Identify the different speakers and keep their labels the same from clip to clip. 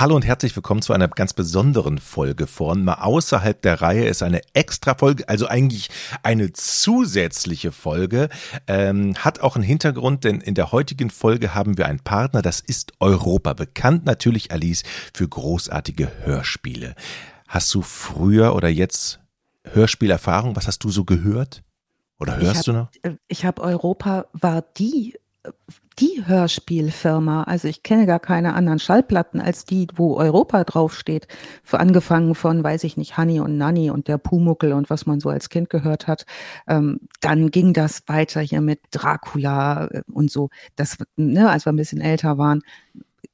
Speaker 1: Hallo und herzlich willkommen zu einer ganz besonderen Folge von Mal außerhalb der Reihe ist eine extra Folge, also eigentlich eine zusätzliche Folge. Ähm, hat auch einen Hintergrund, denn in der heutigen Folge haben wir einen Partner, das ist Europa. Bekannt natürlich, Alice, für großartige Hörspiele. Hast du früher oder jetzt Hörspielerfahrung? Was hast du so gehört? Oder hörst
Speaker 2: hab,
Speaker 1: du noch?
Speaker 2: Äh, ich habe Europa war die die Hörspielfirma. Also ich kenne gar keine anderen Schallplatten als die, wo Europa draufsteht. Für angefangen von, weiß ich nicht, Honey und Nanny und der Pumuckel und was man so als Kind gehört hat. Ähm, dann ging das weiter hier mit Dracula äh, und so. Das, ne, als wir ein bisschen älter waren,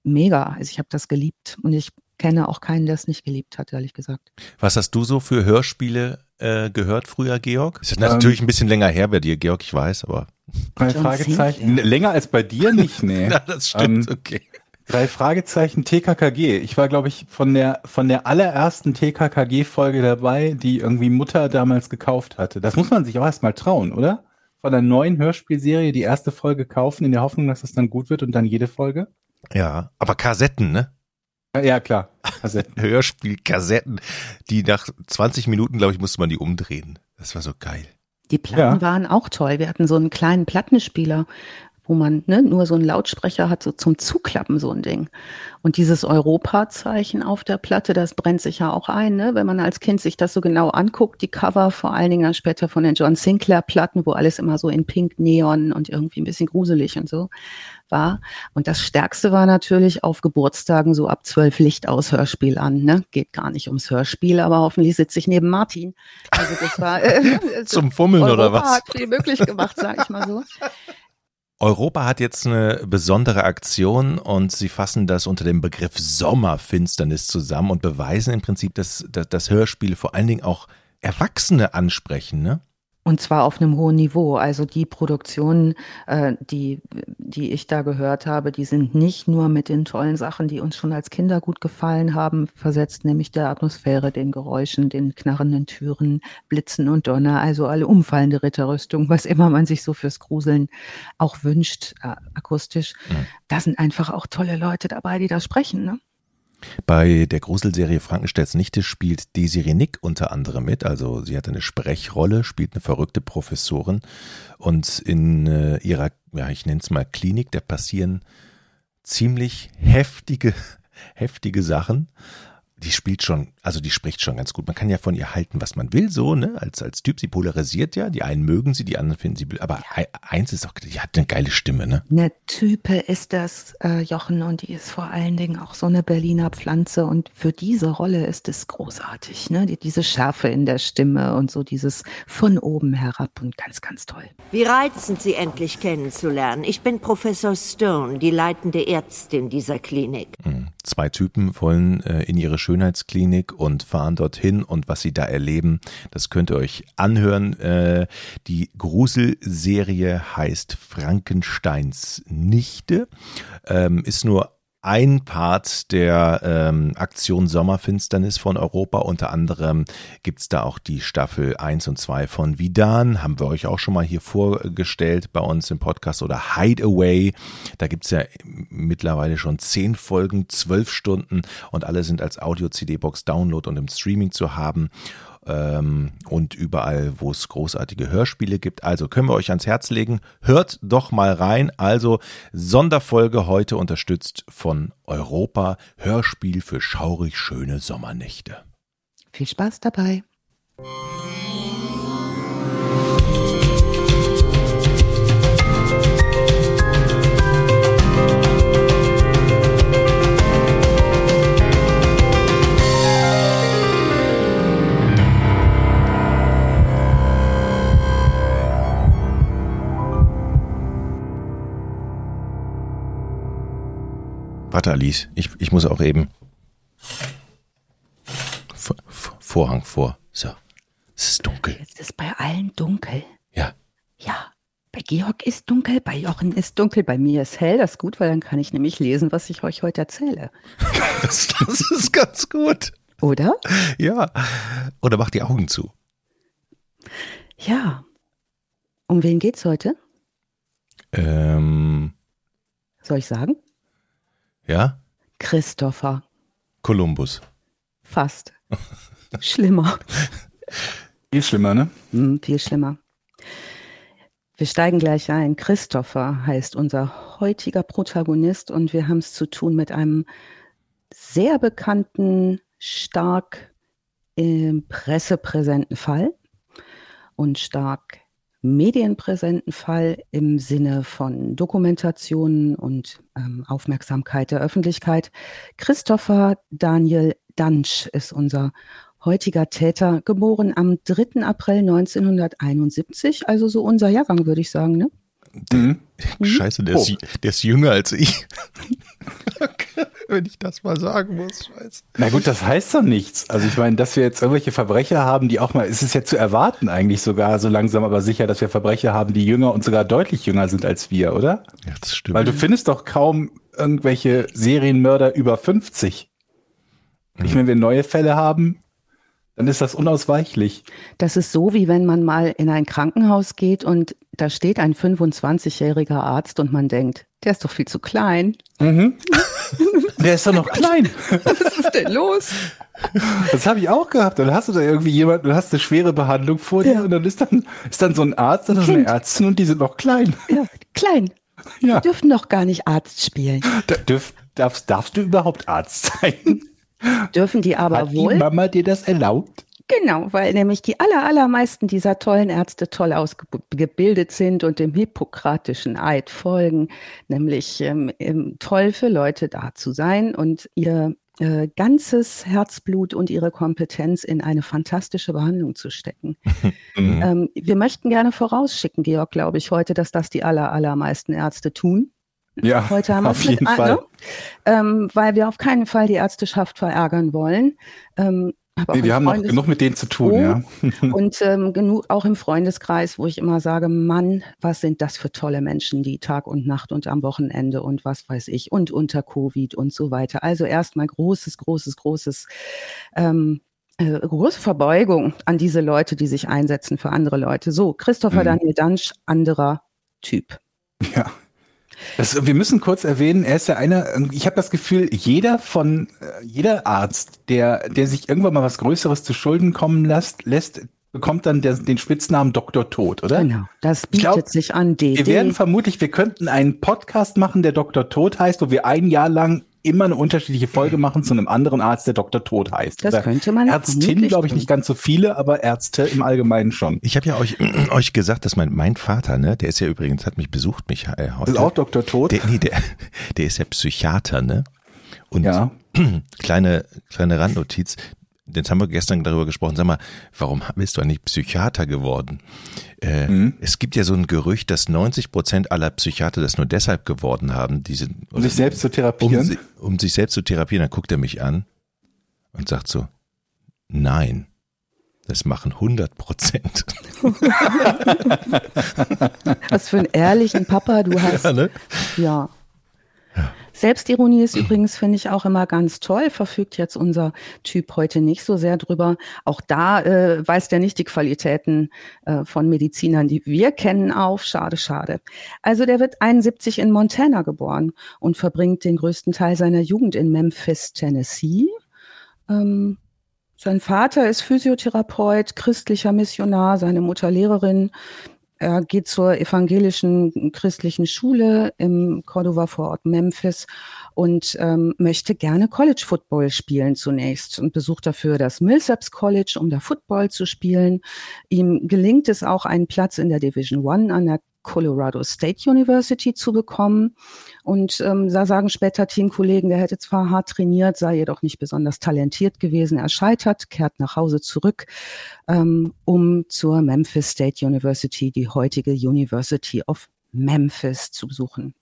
Speaker 2: mega. Also ich habe das geliebt und ich kenne auch keinen, der es nicht geliebt hat, ehrlich gesagt.
Speaker 1: Was hast du so für Hörspiele äh, gehört früher, Georg? Das ist natürlich ähm, ein bisschen länger her bei dir, Georg, ich weiß, aber.
Speaker 3: Drei John Fragezeichen. Sinclair. Länger als bei dir nicht, nee.
Speaker 1: Na, das stimmt, ähm, okay.
Speaker 3: Drei Fragezeichen TKKG. Ich war, glaube ich, von der, von der allerersten TKKG-Folge dabei, die irgendwie Mutter damals gekauft hatte. Das muss man sich auch erstmal trauen, oder? Von der neuen Hörspielserie die erste Folge kaufen, in der Hoffnung, dass es dann gut wird und dann jede Folge.
Speaker 1: Ja, aber Kassetten, ne?
Speaker 3: Ja, klar.
Speaker 1: Kassetten. Hörspielkassetten, die nach 20 Minuten, glaube ich, musste man die umdrehen. Das war so geil.
Speaker 2: Die Platten ja. waren auch toll. Wir hatten so einen kleinen Plattenspieler, wo man ne, nur so einen Lautsprecher hat, so zum Zuklappen so ein Ding. Und dieses Europa-Zeichen auf der Platte, das brennt sich ja auch ein, ne? wenn man als Kind sich das so genau anguckt, die Cover vor allen Dingen später von den John Sinclair-Platten, wo alles immer so in Pink, Neon und irgendwie ein bisschen gruselig und so war. Und das Stärkste war natürlich auf Geburtstagen so ab zwölf Licht aus Hörspiel an. Ne? Geht gar nicht ums Hörspiel, aber hoffentlich sitze ich neben Martin. Also das war
Speaker 1: äh, zum Fummeln
Speaker 2: Europa
Speaker 1: oder was?
Speaker 2: Hat viel möglich gemacht, sag ich mal so.
Speaker 1: Europa hat jetzt eine besondere Aktion und sie fassen das unter dem Begriff Sommerfinsternis zusammen und beweisen im Prinzip, dass, dass das Hörspiel vor allen Dingen auch Erwachsene ansprechen, ne?
Speaker 2: Und zwar auf einem hohen Niveau. Also die Produktionen, äh, die, die ich da gehört habe, die sind nicht nur mit den tollen Sachen, die uns schon als Kinder gut gefallen haben, versetzt, nämlich der Atmosphäre, den Geräuschen, den knarrenden Türen, Blitzen und Donner, also alle umfallende Ritterrüstung, was immer man sich so fürs Gruseln auch wünscht, äh, akustisch. Mhm. Da sind einfach auch tolle Leute dabei, die da sprechen. Ne?
Speaker 1: Bei der Gruselserie Frankensteins Nichte spielt Desiree Nick unter anderem mit. Also sie hat eine Sprechrolle, spielt eine verrückte Professorin. Und in äh, ihrer, ja, ich nenne es mal Klinik, da passieren ziemlich heftige, heftige Sachen die spielt schon, also die spricht schon ganz gut. Man kann ja von ihr halten, was man will, so, ne, als, als Typ. Sie polarisiert ja. Die einen mögen sie, die anderen finden sie, aber ja. eins ist auch, die hat eine geile Stimme, ne?
Speaker 2: Eine Type ist das, äh, Jochen, und die ist vor allen Dingen auch so eine Berliner Pflanze. Und für diese Rolle ist es großartig, ne? Die, diese Schärfe in der Stimme und so dieses von oben herab und ganz, ganz toll.
Speaker 4: Wie reizend, Sie endlich kennenzulernen. Ich bin Professor Stone, die leitende Ärztin dieser Klinik.
Speaker 1: Mhm. Zwei Typen wollen äh, in ihre Schönheitsklinik und fahren dorthin und was sie da erleben, das könnt ihr euch anhören. Äh, die Gruselserie heißt Frankensteins Nichte, ähm, ist nur ein Part der ähm, Aktion Sommerfinsternis von Europa. Unter anderem gibt's da auch die Staffel 1 und 2 von Vidan, haben wir euch auch schon mal hier vorgestellt bei uns im Podcast oder Hideaway. Da gibt's ja mittlerweile schon zehn Folgen, zwölf Stunden und alle sind als Audio-CD-Box Download und im Streaming zu haben ähm, und überall, wo es großartige Hörspiele gibt. Also können wir euch ans Herz legen. Hört doch mal rein. Also Sonderfolge heute unterstützt von Europa. Hörspiel für schaurig schöne Sommernächte.
Speaker 2: Viel Spaß dabei.
Speaker 1: Warte, Alice, ich, ich muss auch eben. V Vorhang vor. So. Es ist dunkel.
Speaker 2: Ist es bei allen dunkel?
Speaker 1: Ja.
Speaker 2: Ja. Bei Georg ist dunkel, bei Jochen ist dunkel, bei mir ist hell. Das ist gut, weil dann kann ich nämlich lesen, was ich euch heute erzähle.
Speaker 1: das, das ist ganz gut.
Speaker 2: Oder?
Speaker 1: Ja. Oder mach die Augen zu.
Speaker 2: Ja. Um wen geht's heute?
Speaker 1: Ähm.
Speaker 2: Soll ich sagen?
Speaker 1: Ja?
Speaker 2: Christopher.
Speaker 1: Kolumbus.
Speaker 2: Fast. Schlimmer.
Speaker 3: Viel schlimmer, ne?
Speaker 2: Hm, viel schlimmer. Wir steigen gleich ein. Christopher heißt unser heutiger Protagonist und wir haben es zu tun mit einem sehr bekannten, stark im pressepräsenten Fall und stark medienpräsenten Fall im Sinne von Dokumentationen und ähm, Aufmerksamkeit der Öffentlichkeit. Christopher Daniel Dansch ist unser heutiger Täter, geboren am 3. April 1971, also so unser Jahrgang, würde ich sagen, ne?
Speaker 1: Mhm. Scheiße, der, oh. ist, der ist jünger als ich. Wenn ich das mal sagen muss, scheiße.
Speaker 3: Na gut, das heißt doch nichts. Also ich meine, dass wir jetzt irgendwelche Verbrecher haben, die auch mal, es ist ja zu erwarten eigentlich sogar so langsam aber sicher, dass wir Verbrecher haben, die jünger und sogar deutlich jünger sind als wir, oder?
Speaker 1: Ja, das stimmt.
Speaker 3: Weil du findest doch kaum irgendwelche Serienmörder über 50. Mhm. Ich, wenn wir neue Fälle haben, dann ist das unausweichlich.
Speaker 2: Das ist so, wie wenn man mal in ein Krankenhaus geht und da steht ein 25-jähriger Arzt und man denkt, der ist doch viel zu klein.
Speaker 3: Mhm. Der ist doch noch klein.
Speaker 2: Was ist denn los?
Speaker 3: Das habe ich auch gehabt. Dann hast du da irgendwie jemanden, du hast eine schwere Behandlung vor dir ja. und dann ist dann, ist dann so ein Arzt und eine Ärztin und die sind noch klein.
Speaker 2: Ja, klein. Ja. Die dürfen doch gar nicht Arzt spielen.
Speaker 3: Da, dürf, darfst, darfst du überhaupt Arzt sein?
Speaker 2: Dürfen die aber
Speaker 3: Hat
Speaker 2: wohl.
Speaker 3: Hat die Mama dir das erlaubt?
Speaker 2: Genau, weil nämlich die aller, allermeisten dieser tollen Ärzte toll ausgebildet sind und dem hippokratischen Eid folgen, nämlich ähm, toll für Leute da zu sein und ihr äh, ganzes Herzblut und ihre Kompetenz in eine fantastische Behandlung zu stecken. mhm. ähm, wir möchten gerne vorausschicken, Georg, glaube ich, heute, dass das die aller, allermeisten Ärzte tun.
Speaker 3: Ja,
Speaker 2: heute haben wir
Speaker 3: auf jeden
Speaker 2: mit,
Speaker 3: Fall.
Speaker 2: Ne? Ähm, weil wir auf keinen Fall die Ärzteschaft verärgern wollen. Ähm,
Speaker 3: nee, wir haben noch genug mit denen zu tun, oh, ja.
Speaker 2: und ähm, genug auch im Freundeskreis, wo ich immer sage, Mann, was sind das für tolle Menschen, die Tag und Nacht und am Wochenende und was weiß ich und unter Covid und so weiter. Also erstmal großes, großes, großes ähm, äh, große Verbeugung an diese Leute, die sich einsetzen für andere Leute. So, Christopher mhm. Daniel Dansch, anderer Typ.
Speaker 3: Ja, das, wir müssen kurz erwähnen, er ist ja einer, ich habe das Gefühl, jeder von, äh, jeder Arzt, der, der sich irgendwann mal was Größeres zu Schulden kommen lässt, lässt bekommt dann der, den Spitznamen Dr. Tod, oder?
Speaker 2: Genau, das bietet glaub, sich an. DD.
Speaker 3: Wir werden vermutlich, wir könnten einen Podcast machen, der Dr. Tod heißt, wo wir ein Jahr lang immer eine unterschiedliche Folge machen zu einem anderen Arzt, der Dr. Tod heißt.
Speaker 2: Das Oder könnte man
Speaker 3: Ärztin, glaube ich, nicht ganz so viele, aber Ärzte im Allgemeinen schon.
Speaker 1: Ich habe ja euch, euch gesagt, dass mein, mein Vater, ne, der ist ja übrigens, hat mich besucht, mich äh, heute.
Speaker 3: Ist auch Dr. Tod?
Speaker 1: Der, nee, der, der ist ja Psychiater, ne? Und
Speaker 3: ja.
Speaker 1: kleine, kleine Randnotiz, Jetzt haben wir gestern darüber gesprochen. Sag mal, warum bist du eigentlich Psychiater geworden? Äh, mhm. Es gibt ja so ein Gerücht, dass 90 Prozent aller Psychiater das nur deshalb geworden haben, diese,
Speaker 3: um sich selbst zu therapieren.
Speaker 1: Um, um sich selbst zu therapieren. Dann guckt er mich an und sagt so, nein. Das machen 100 Prozent.
Speaker 2: Was für einen ehrlichen Papa du hast.
Speaker 1: Ja, ne?
Speaker 2: ja. Selbstironie ist übrigens, finde ich, auch immer ganz toll, verfügt jetzt unser Typ heute nicht so sehr drüber. Auch da äh, weist er nicht die Qualitäten äh, von Medizinern, die wir kennen, auf. Schade, schade. Also der wird 71 in Montana geboren und verbringt den größten Teil seiner Jugend in Memphis, Tennessee. Ähm, sein Vater ist Physiotherapeut, christlicher Missionar, seine Mutter Lehrerin. Er geht zur evangelischen christlichen Schule im Cordova Vorort Memphis und ähm, möchte gerne College Football spielen zunächst und besucht dafür das Millsaps College, um da Football zu spielen. Ihm gelingt es auch, einen Platz in der Division One an der Colorado State University zu bekommen. Und ähm, da sagen später Teamkollegen, der hätte zwar hart trainiert, sei jedoch nicht besonders talentiert gewesen. Er scheitert, kehrt nach Hause zurück, ähm, um zur Memphis State University, die heutige University of Memphis, zu besuchen.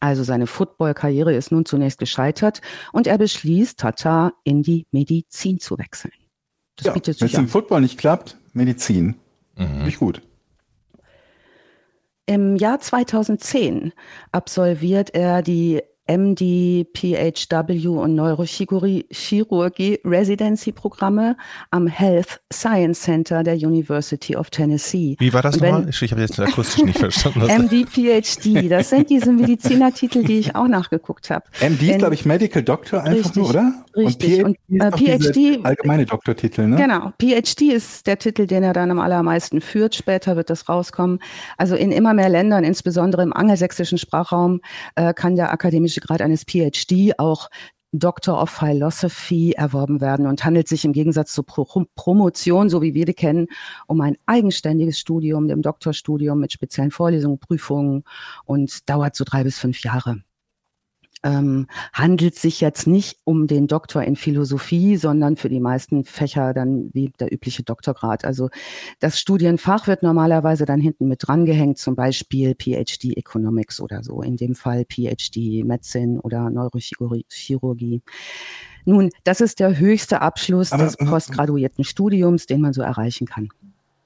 Speaker 2: Also seine Football-Karriere ist nun zunächst gescheitert und er beschließt, Tata in die Medizin zu wechseln.
Speaker 3: Das ja, bietet sich Wenn es im Football nicht klappt, Medizin. Mhm. Nicht gut.
Speaker 2: Im Jahr 2010 absolviert er die MD, PHW und Neurochirurgie Residency Programme am Health Science Center der University of Tennessee.
Speaker 1: Wie war das nochmal? Ich habe jetzt akustisch nicht verstanden.
Speaker 2: MD, PhD, das sind diese Medizinertitel, die ich auch nachgeguckt habe.
Speaker 3: MD ist, glaube ich, Medical Doctor einfach
Speaker 2: richtig,
Speaker 3: nur, oder?
Speaker 2: Richtig. Und PhD, und, äh, PhD
Speaker 3: allgemeine Doktortitel, ne?
Speaker 2: Genau. PhD ist der Titel, den er dann am allermeisten führt. Später wird das rauskommen. Also in immer mehr Ländern, insbesondere im angelsächsischen Sprachraum, äh, kann der akademische Grad eines PhD auch Doctor of Philosophy erworben werden und handelt sich im Gegensatz zur Pro Promotion, so wie wir die kennen, um ein eigenständiges Studium, dem Doktorstudium mit speziellen Vorlesungen, Prüfungen und dauert so drei bis fünf Jahre ähm, handelt sich jetzt nicht um den Doktor in Philosophie, sondern für die meisten Fächer dann wie der übliche Doktorgrad. Also das Studienfach wird normalerweise dann hinten mit drangehängt, zum Beispiel PhD Economics oder so, in dem Fall PhD Medicine oder Neurochirurgie. Nun, das ist der höchste Abschluss Aber, des postgraduierten Studiums, den man so erreichen kann.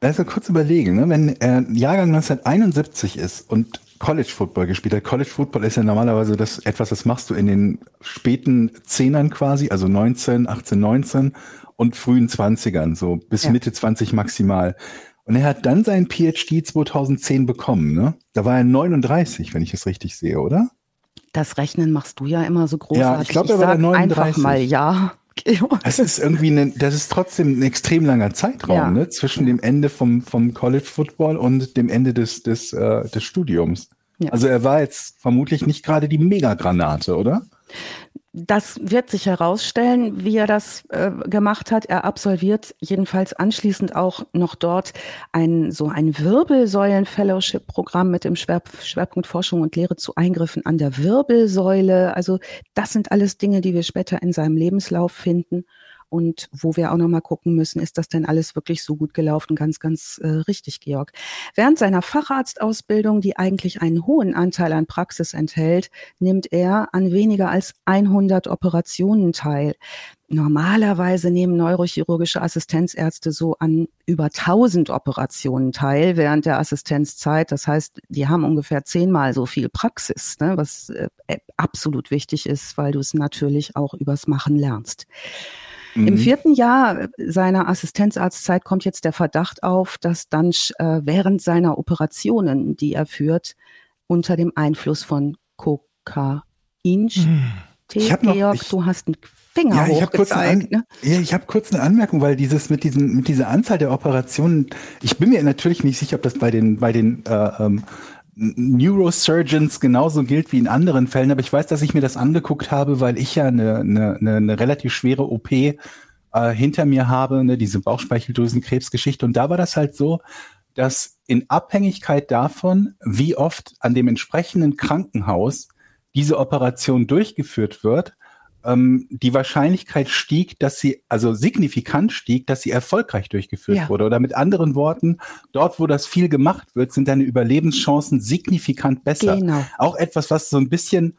Speaker 3: Also kurz überlegen, ne? wenn er Jahrgang 1971 ist und College Football gespielt hat. College Football ist ja normalerweise das etwas, das machst du in den späten Zehnern quasi, also 19, 18, 19 und frühen 20ern, so bis ja. Mitte 20 maximal. Und er hat dann seinen PhD 2010 bekommen, ne? Da war er 39, wenn ich es richtig sehe, oder?
Speaker 2: Das Rechnen machst du ja immer so großartig.
Speaker 3: Ja, ich glaube, er war 39.
Speaker 2: Einfach mal ja.
Speaker 3: Das ist irgendwie, ne, das ist trotzdem ein extrem langer Zeitraum, ja. ne, zwischen dem Ende vom, vom College Football und dem Ende des, des, äh, des Studiums. Ja. Also er war jetzt vermutlich nicht gerade die Megagranate, oder?
Speaker 2: Das wird sich herausstellen, wie er das äh, gemacht hat. Er absolviert jedenfalls anschließend auch noch dort ein so ein Wirbelsäulen-Fellowship-Programm mit dem Schwer Schwerpunkt Forschung und Lehre zu Eingriffen an der Wirbelsäule. Also das sind alles Dinge, die wir später in seinem Lebenslauf finden. Und wo wir auch nochmal gucken müssen, ist das denn alles wirklich so gut gelaufen? Ganz, ganz äh, richtig, Georg. Während seiner Facharztausbildung, die eigentlich einen hohen Anteil an Praxis enthält, nimmt er an weniger als 100 Operationen teil. Normalerweise nehmen neurochirurgische Assistenzärzte so an über 1000 Operationen teil während der Assistenzzeit. Das heißt, die haben ungefähr zehnmal so viel Praxis, ne, was äh, absolut wichtig ist, weil du es natürlich auch übers Machen lernst. Mhm. Im vierten Jahr seiner Assistenzarztzeit kommt jetzt der Verdacht auf, dass Dunsch äh, während seiner Operationen, die er führt, unter dem Einfluss von Kokain mhm.
Speaker 3: Hab noch, Georg, ich,
Speaker 2: du hast einen Finger ja,
Speaker 3: ich habe kurz, eine, ne? ja, ich hab kurz eine Anmerkung, weil dieses mit diesen mit dieser Anzahl der Operationen, ich bin mir natürlich nicht sicher, ob das bei den bei den äh, ähm, Neurosurgeons genauso gilt wie in anderen Fällen, aber ich weiß, dass ich mir das angeguckt habe, weil ich ja eine, eine, eine relativ schwere OP äh, hinter mir habe, ne, diese Bauchspeicheldrüsenkrebsgeschichte. Und da war das halt so, dass in Abhängigkeit davon, wie oft an dem entsprechenden Krankenhaus diese Operation durchgeführt wird, ähm, die Wahrscheinlichkeit stieg, dass sie, also signifikant stieg, dass sie erfolgreich durchgeführt ja. wurde. Oder mit anderen Worten, dort, wo das viel gemacht wird, sind deine Überlebenschancen signifikant besser. Genau. Auch etwas, was so ein bisschen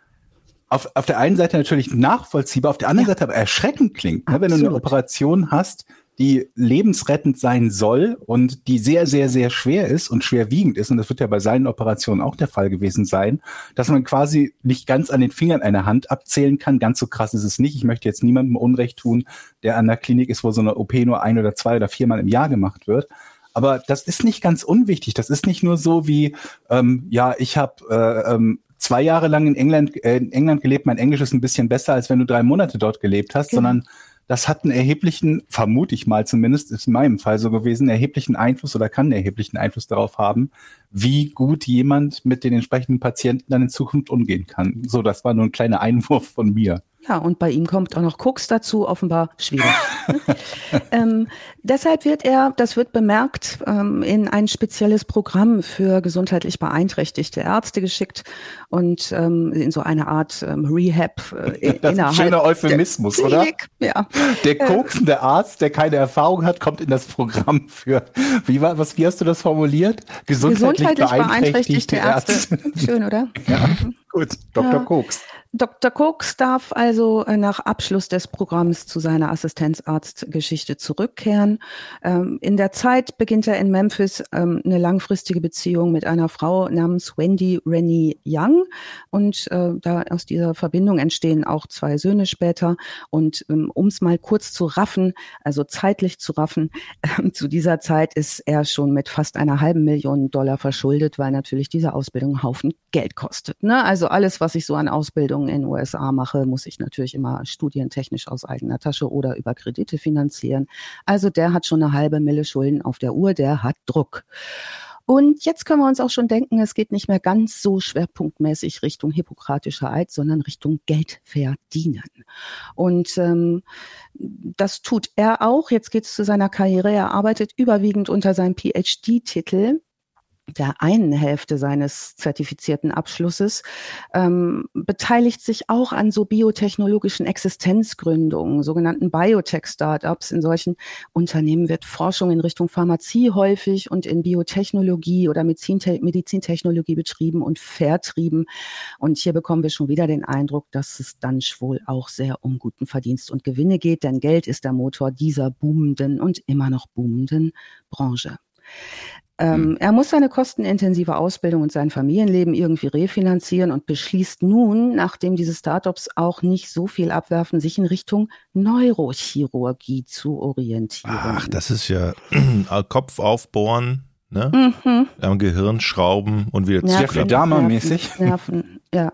Speaker 3: auf, auf der einen Seite natürlich nachvollziehbar, auf der anderen ja. Seite aber erschreckend klingt. Ne? Wenn du eine Operation hast, die lebensrettend sein soll und die sehr, sehr, sehr schwer ist und schwerwiegend ist, und das wird ja bei seinen Operationen auch der Fall gewesen sein, dass man quasi nicht ganz an den Fingern einer Hand abzählen kann. Ganz so krass ist es nicht. Ich möchte jetzt niemandem Unrecht tun, der an der Klinik ist, wo so eine OP nur ein oder zwei oder viermal im Jahr gemacht wird. Aber das ist nicht ganz unwichtig. Das ist nicht nur so wie, ähm, ja, ich habe äh, ähm, zwei Jahre lang in England, äh, in England gelebt, mein Englisch ist ein bisschen besser, als wenn du drei Monate dort gelebt hast, genau. sondern das hat einen erheblichen, vermute ich mal zumindest, ist in meinem Fall so gewesen, erheblichen Einfluss oder kann einen erheblichen Einfluss darauf haben, wie gut jemand mit den entsprechenden Patienten dann in Zukunft umgehen kann. So, das war nur ein kleiner Einwurf von mir.
Speaker 2: Ja, und bei ihm kommt auch noch Koks dazu, offenbar schwierig. ähm, deshalb wird er, das wird bemerkt, ähm, in ein spezielles Programm für gesundheitlich beeinträchtigte Ärzte geschickt und ähm, in so eine Art ähm, Rehab
Speaker 3: äh, das ein schöner Euphemismus, oder? Ja. Der äh, koksende Arzt, der keine Erfahrung hat, kommt in das Programm für, wie war, was, wie hast du das formuliert?
Speaker 2: Gesundheitlich, gesundheitlich beeinträchtigte, beeinträchtigte Ärzte. Ärzte. Schön, oder?
Speaker 3: Ja, gut. Dr. Ja. Koks.
Speaker 2: Dr. Koks darf also äh, nach Abschluss des Programms zu seiner Assistenzarztgeschichte zurückkehren. Ähm, in der Zeit beginnt er in Memphis ähm, eine langfristige Beziehung mit einer Frau namens Wendy Rennie Young. Und äh, da aus dieser Verbindung entstehen auch zwei Söhne später. Und ähm, um es mal kurz zu raffen, also zeitlich zu raffen, zu dieser Zeit ist er schon mit fast einer halben Million Dollar verschuldet, weil natürlich diese Ausbildung einen Haufen Geld kostet. Ne? Also alles, was ich so an Ausbildung Ausbildung in den USA mache, muss ich natürlich immer studientechnisch aus eigener Tasche oder über Kredite finanzieren. Also der hat schon eine halbe Mille Schulden auf der Uhr, der hat Druck. Und jetzt können wir uns auch schon denken, es geht nicht mehr ganz so schwerpunktmäßig Richtung hippokratischer Eid, sondern Richtung Geld verdienen. Und ähm, das tut er auch. Jetzt geht es zu seiner Karriere. Er arbeitet überwiegend unter seinem PhD-Titel der einen Hälfte seines zertifizierten Abschlusses, ähm, beteiligt sich auch an so biotechnologischen Existenzgründungen, sogenannten Biotech-Startups. In solchen Unternehmen wird Forschung in Richtung Pharmazie häufig und in Biotechnologie oder Medizintechnologie betrieben und vertrieben. Und hier bekommen wir schon wieder den Eindruck, dass es dann wohl auch sehr um guten Verdienst und Gewinne geht, denn Geld ist der Motor dieser boomenden und immer noch boomenden Branche. Ähm, hm. Er muss seine kostenintensive Ausbildung und sein Familienleben irgendwie refinanzieren und beschließt nun, nachdem diese Startups auch nicht so viel abwerfen, sich in Richtung Neurochirurgie zu orientieren.
Speaker 1: Ach, das ist ja Kopf aufbohren, ne? Mhm. Am Gehirn schrauben und wieder
Speaker 3: Nerven, Jeffrey Dahmer mäßig.
Speaker 2: Nerven, ja.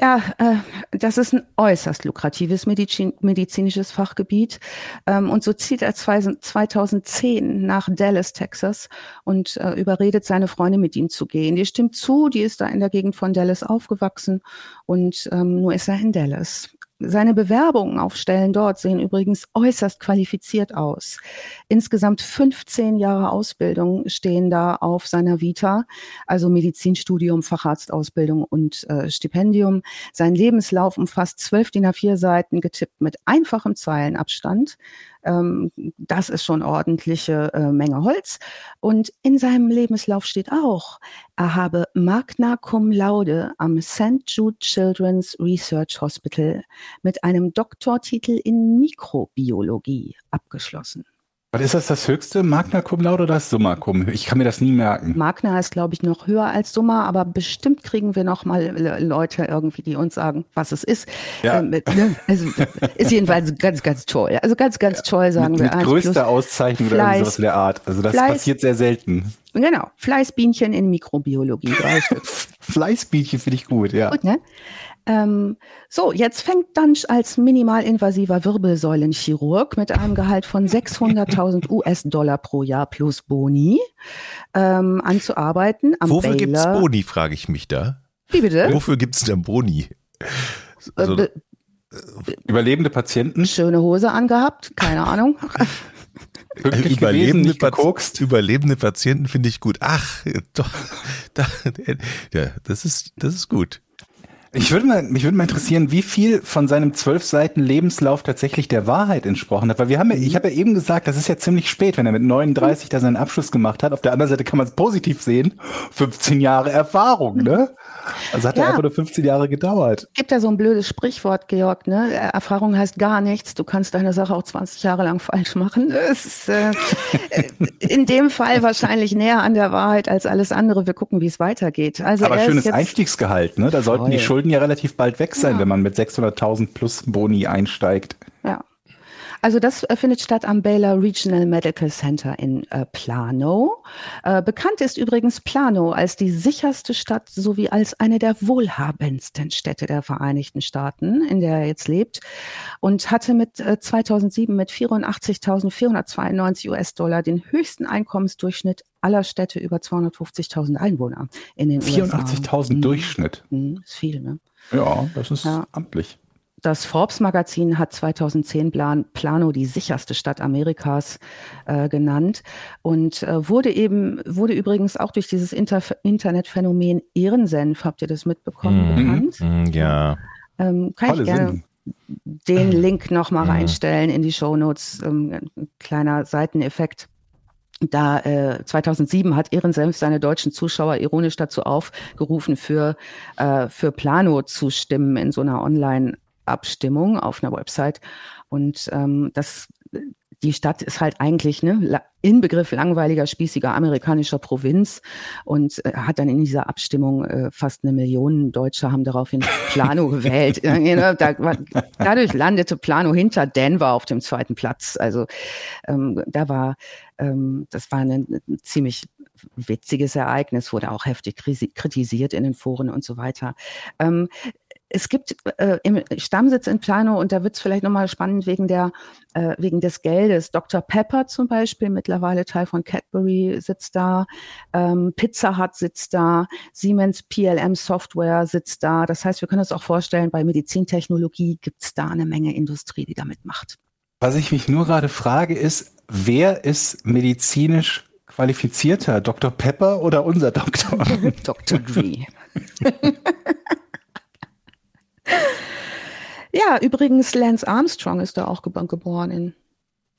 Speaker 2: Ja, äh, das ist ein äußerst lukratives Medizin, medizinisches Fachgebiet. Ähm, und so zieht er zwei, 2010 nach Dallas, Texas und äh, überredet seine Freundin, mit ihm zu gehen. Die stimmt zu, die ist da in der Gegend von Dallas aufgewachsen und ähm, nur ist er in Dallas. Seine Bewerbungen auf Stellen dort sehen übrigens äußerst qualifiziert aus. Insgesamt 15 Jahre Ausbildung stehen da auf seiner Vita, also Medizinstudium, Facharztausbildung und äh, Stipendium. Sein Lebenslauf umfasst zwölf DIN A4 Seiten, getippt mit einfachem Zeilenabstand. Ähm, das ist schon ordentliche äh, Menge Holz. Und in seinem Lebenslauf steht auch, er habe Magna Cum Laude am St. Jude Children's Research Hospital mit einem Doktortitel in Mikrobiologie abgeschlossen.
Speaker 3: Was ist das das höchste? Magna Cum Laude oder das Summa Cum? Ich kann mir das nie merken.
Speaker 2: Magna ist, glaube ich, noch höher als Summa, aber bestimmt kriegen wir noch mal Leute irgendwie, die uns sagen, was es ist. Ja. Ähm, ne? Also ist jedenfalls ganz, ganz toll. Also ganz, ganz toll, sagen
Speaker 3: mit,
Speaker 2: wir.
Speaker 3: Mit größter Auszeichnung Fleiß, oder sowas in der Art. Also das Fleiß, passiert sehr selten.
Speaker 2: Genau, Fleißbienchen in Mikrobiologie.
Speaker 3: Fleißbienchen finde ich gut, ja. Gut, ne?
Speaker 2: Ähm, so, jetzt fängt dann als minimalinvasiver Wirbelsäulenchirurg mit einem Gehalt von 600.000 US-Dollar pro Jahr plus Boni ähm, an zu arbeiten.
Speaker 1: Am Wofür gibt es Boni, frage ich mich da.
Speaker 2: Wie bitte?
Speaker 1: Wofür gibt es denn Boni?
Speaker 3: Also, äh, Überlebende Patienten?
Speaker 2: Schöne Hose angehabt, keine Ahnung.
Speaker 1: Überlebende, Pat Überlebende Patienten finde ich gut. Ach, doch, da, ja, das ist, das ist gut.
Speaker 3: Ich würde mal, mich würde mal interessieren, wie viel von seinem zwölf Seiten Lebenslauf tatsächlich der Wahrheit entsprochen hat. Weil wir haben ja, ich habe ja eben gesagt, das ist ja ziemlich spät, wenn er mit 39 da seinen Abschluss gemacht hat. Auf der anderen Seite kann man es positiv sehen. 15 Jahre Erfahrung, ne? Also hat ja. er einfach nur 15 Jahre gedauert.
Speaker 2: Gibt ja so ein blödes Sprichwort, Georg, ne? Erfahrung heißt gar nichts. Du kannst deine Sache auch 20 Jahre lang falsch machen. Das ist äh, in dem Fall wahrscheinlich näher an der Wahrheit als alles andere. Wir gucken, wie es weitergeht. Also
Speaker 3: Aber schönes Einstiegsgehalt, ne? Da sollten Voll. die Schulden ja relativ bald weg sein, ja. wenn man mit 600.000 plus Boni einsteigt.
Speaker 2: Ja. Also das äh, findet statt am Baylor Regional Medical Center in äh, Plano. Äh, bekannt ist übrigens Plano als die sicherste Stadt sowie als eine der wohlhabendsten Städte der Vereinigten Staaten, in der er jetzt lebt und hatte mit äh, 2007 mit 84.492 US-Dollar den höchsten Einkommensdurchschnitt aller Städte über 250.000 Einwohner in den
Speaker 3: 84.000 mhm. Durchschnitt.
Speaker 2: Mhm, ist viel, ne?
Speaker 3: Ja, das ist ja. amtlich.
Speaker 2: Das Forbes-Magazin hat 2010 Plan, Plano die sicherste Stadt Amerikas äh, genannt und äh, wurde eben, wurde übrigens auch durch dieses Inter Internetphänomen Ehrensenf, habt ihr das mitbekommen, mhm. bekannt?
Speaker 1: Mhm, ja.
Speaker 2: Ähm, kann Tolle ich gerne Sinn. den Link nochmal mhm. reinstellen in die Shownotes. Ähm, ein kleiner Seiteneffekt. Da äh, 2007 hat Ehrensenf seine deutschen Zuschauer ironisch dazu aufgerufen, für, äh, für Plano zu stimmen in so einer Online- Abstimmung auf einer Website. Und ähm, das, die Stadt ist halt eigentlich ne, Inbegriff langweiliger, spießiger amerikanischer Provinz und äh, hat dann in dieser Abstimmung äh, fast eine Million Deutsche haben daraufhin Plano gewählt. da, dadurch landete Plano hinter Denver auf dem zweiten Platz. Also ähm, da war, ähm, das war ein, ein ziemlich witziges Ereignis, wurde auch heftig kritisiert in den Foren und so weiter. Ähm, es gibt äh, im Stammsitz in Plano, und da wird es vielleicht nochmal spannend wegen, der, äh, wegen des Geldes. Dr. Pepper zum Beispiel, mittlerweile Teil von Cadbury, sitzt da. Ähm, Pizza Hut sitzt da. Siemens PLM Software sitzt da. Das heißt, wir können uns auch vorstellen, bei Medizintechnologie gibt es da eine Menge Industrie, die damit macht.
Speaker 3: Was ich mich nur gerade frage, ist, wer ist medizinisch qualifizierter? Dr. Pepper oder unser Doktor?
Speaker 2: Dr. Dre. ja, übrigens, Lance Armstrong ist da auch geboren in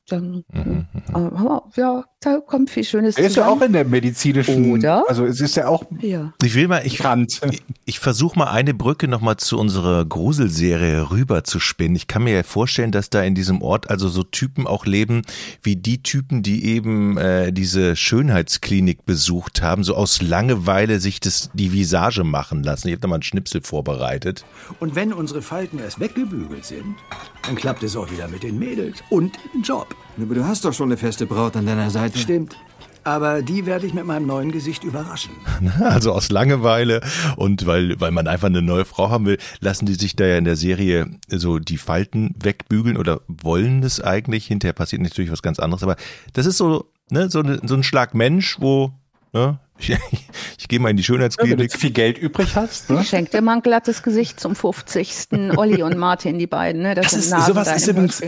Speaker 2: dann, mhm. aber, ja, da kommt viel Schönes
Speaker 3: Er ist zusammen. ja auch in der medizinischen,
Speaker 2: Oder?
Speaker 3: also es ist ja auch
Speaker 2: ja.
Speaker 1: Ich will mal, ich, ich, ich versuche mal eine Brücke nochmal zu unserer Gruselserie rüber zu spinnen. Ich kann mir ja vorstellen, dass da in diesem Ort also so Typen auch leben, wie die Typen, die eben äh, diese Schönheitsklinik besucht haben, so aus Langeweile sich das, die Visage machen lassen. Ich habe da mal einen Schnipsel vorbereitet.
Speaker 5: Und wenn unsere Falten erst weggebügelt sind, dann klappt es auch wieder mit den Mädels und im Job.
Speaker 6: Aber du hast doch schon eine feste Braut an deiner Seite.
Speaker 5: Stimmt. Aber die werde ich mit meinem neuen Gesicht überraschen.
Speaker 1: Also aus Langeweile und weil, weil man einfach eine neue Frau haben will, lassen die sich da ja in der Serie so die Falten wegbügeln oder wollen es eigentlich. Hinterher passiert natürlich was ganz anderes. Aber das ist so, ne, so, so ein Schlag Mensch, wo ne, ich, ich gehe mal in die Schönheitsklinik. Ja, wenn
Speaker 3: du viel Geld übrig hast. Ne?
Speaker 2: Schenk dir mal ein glattes Gesicht zum 50. Olli und Martin, die beiden. Ne?
Speaker 3: Das, das ist, sowas ist übrigens,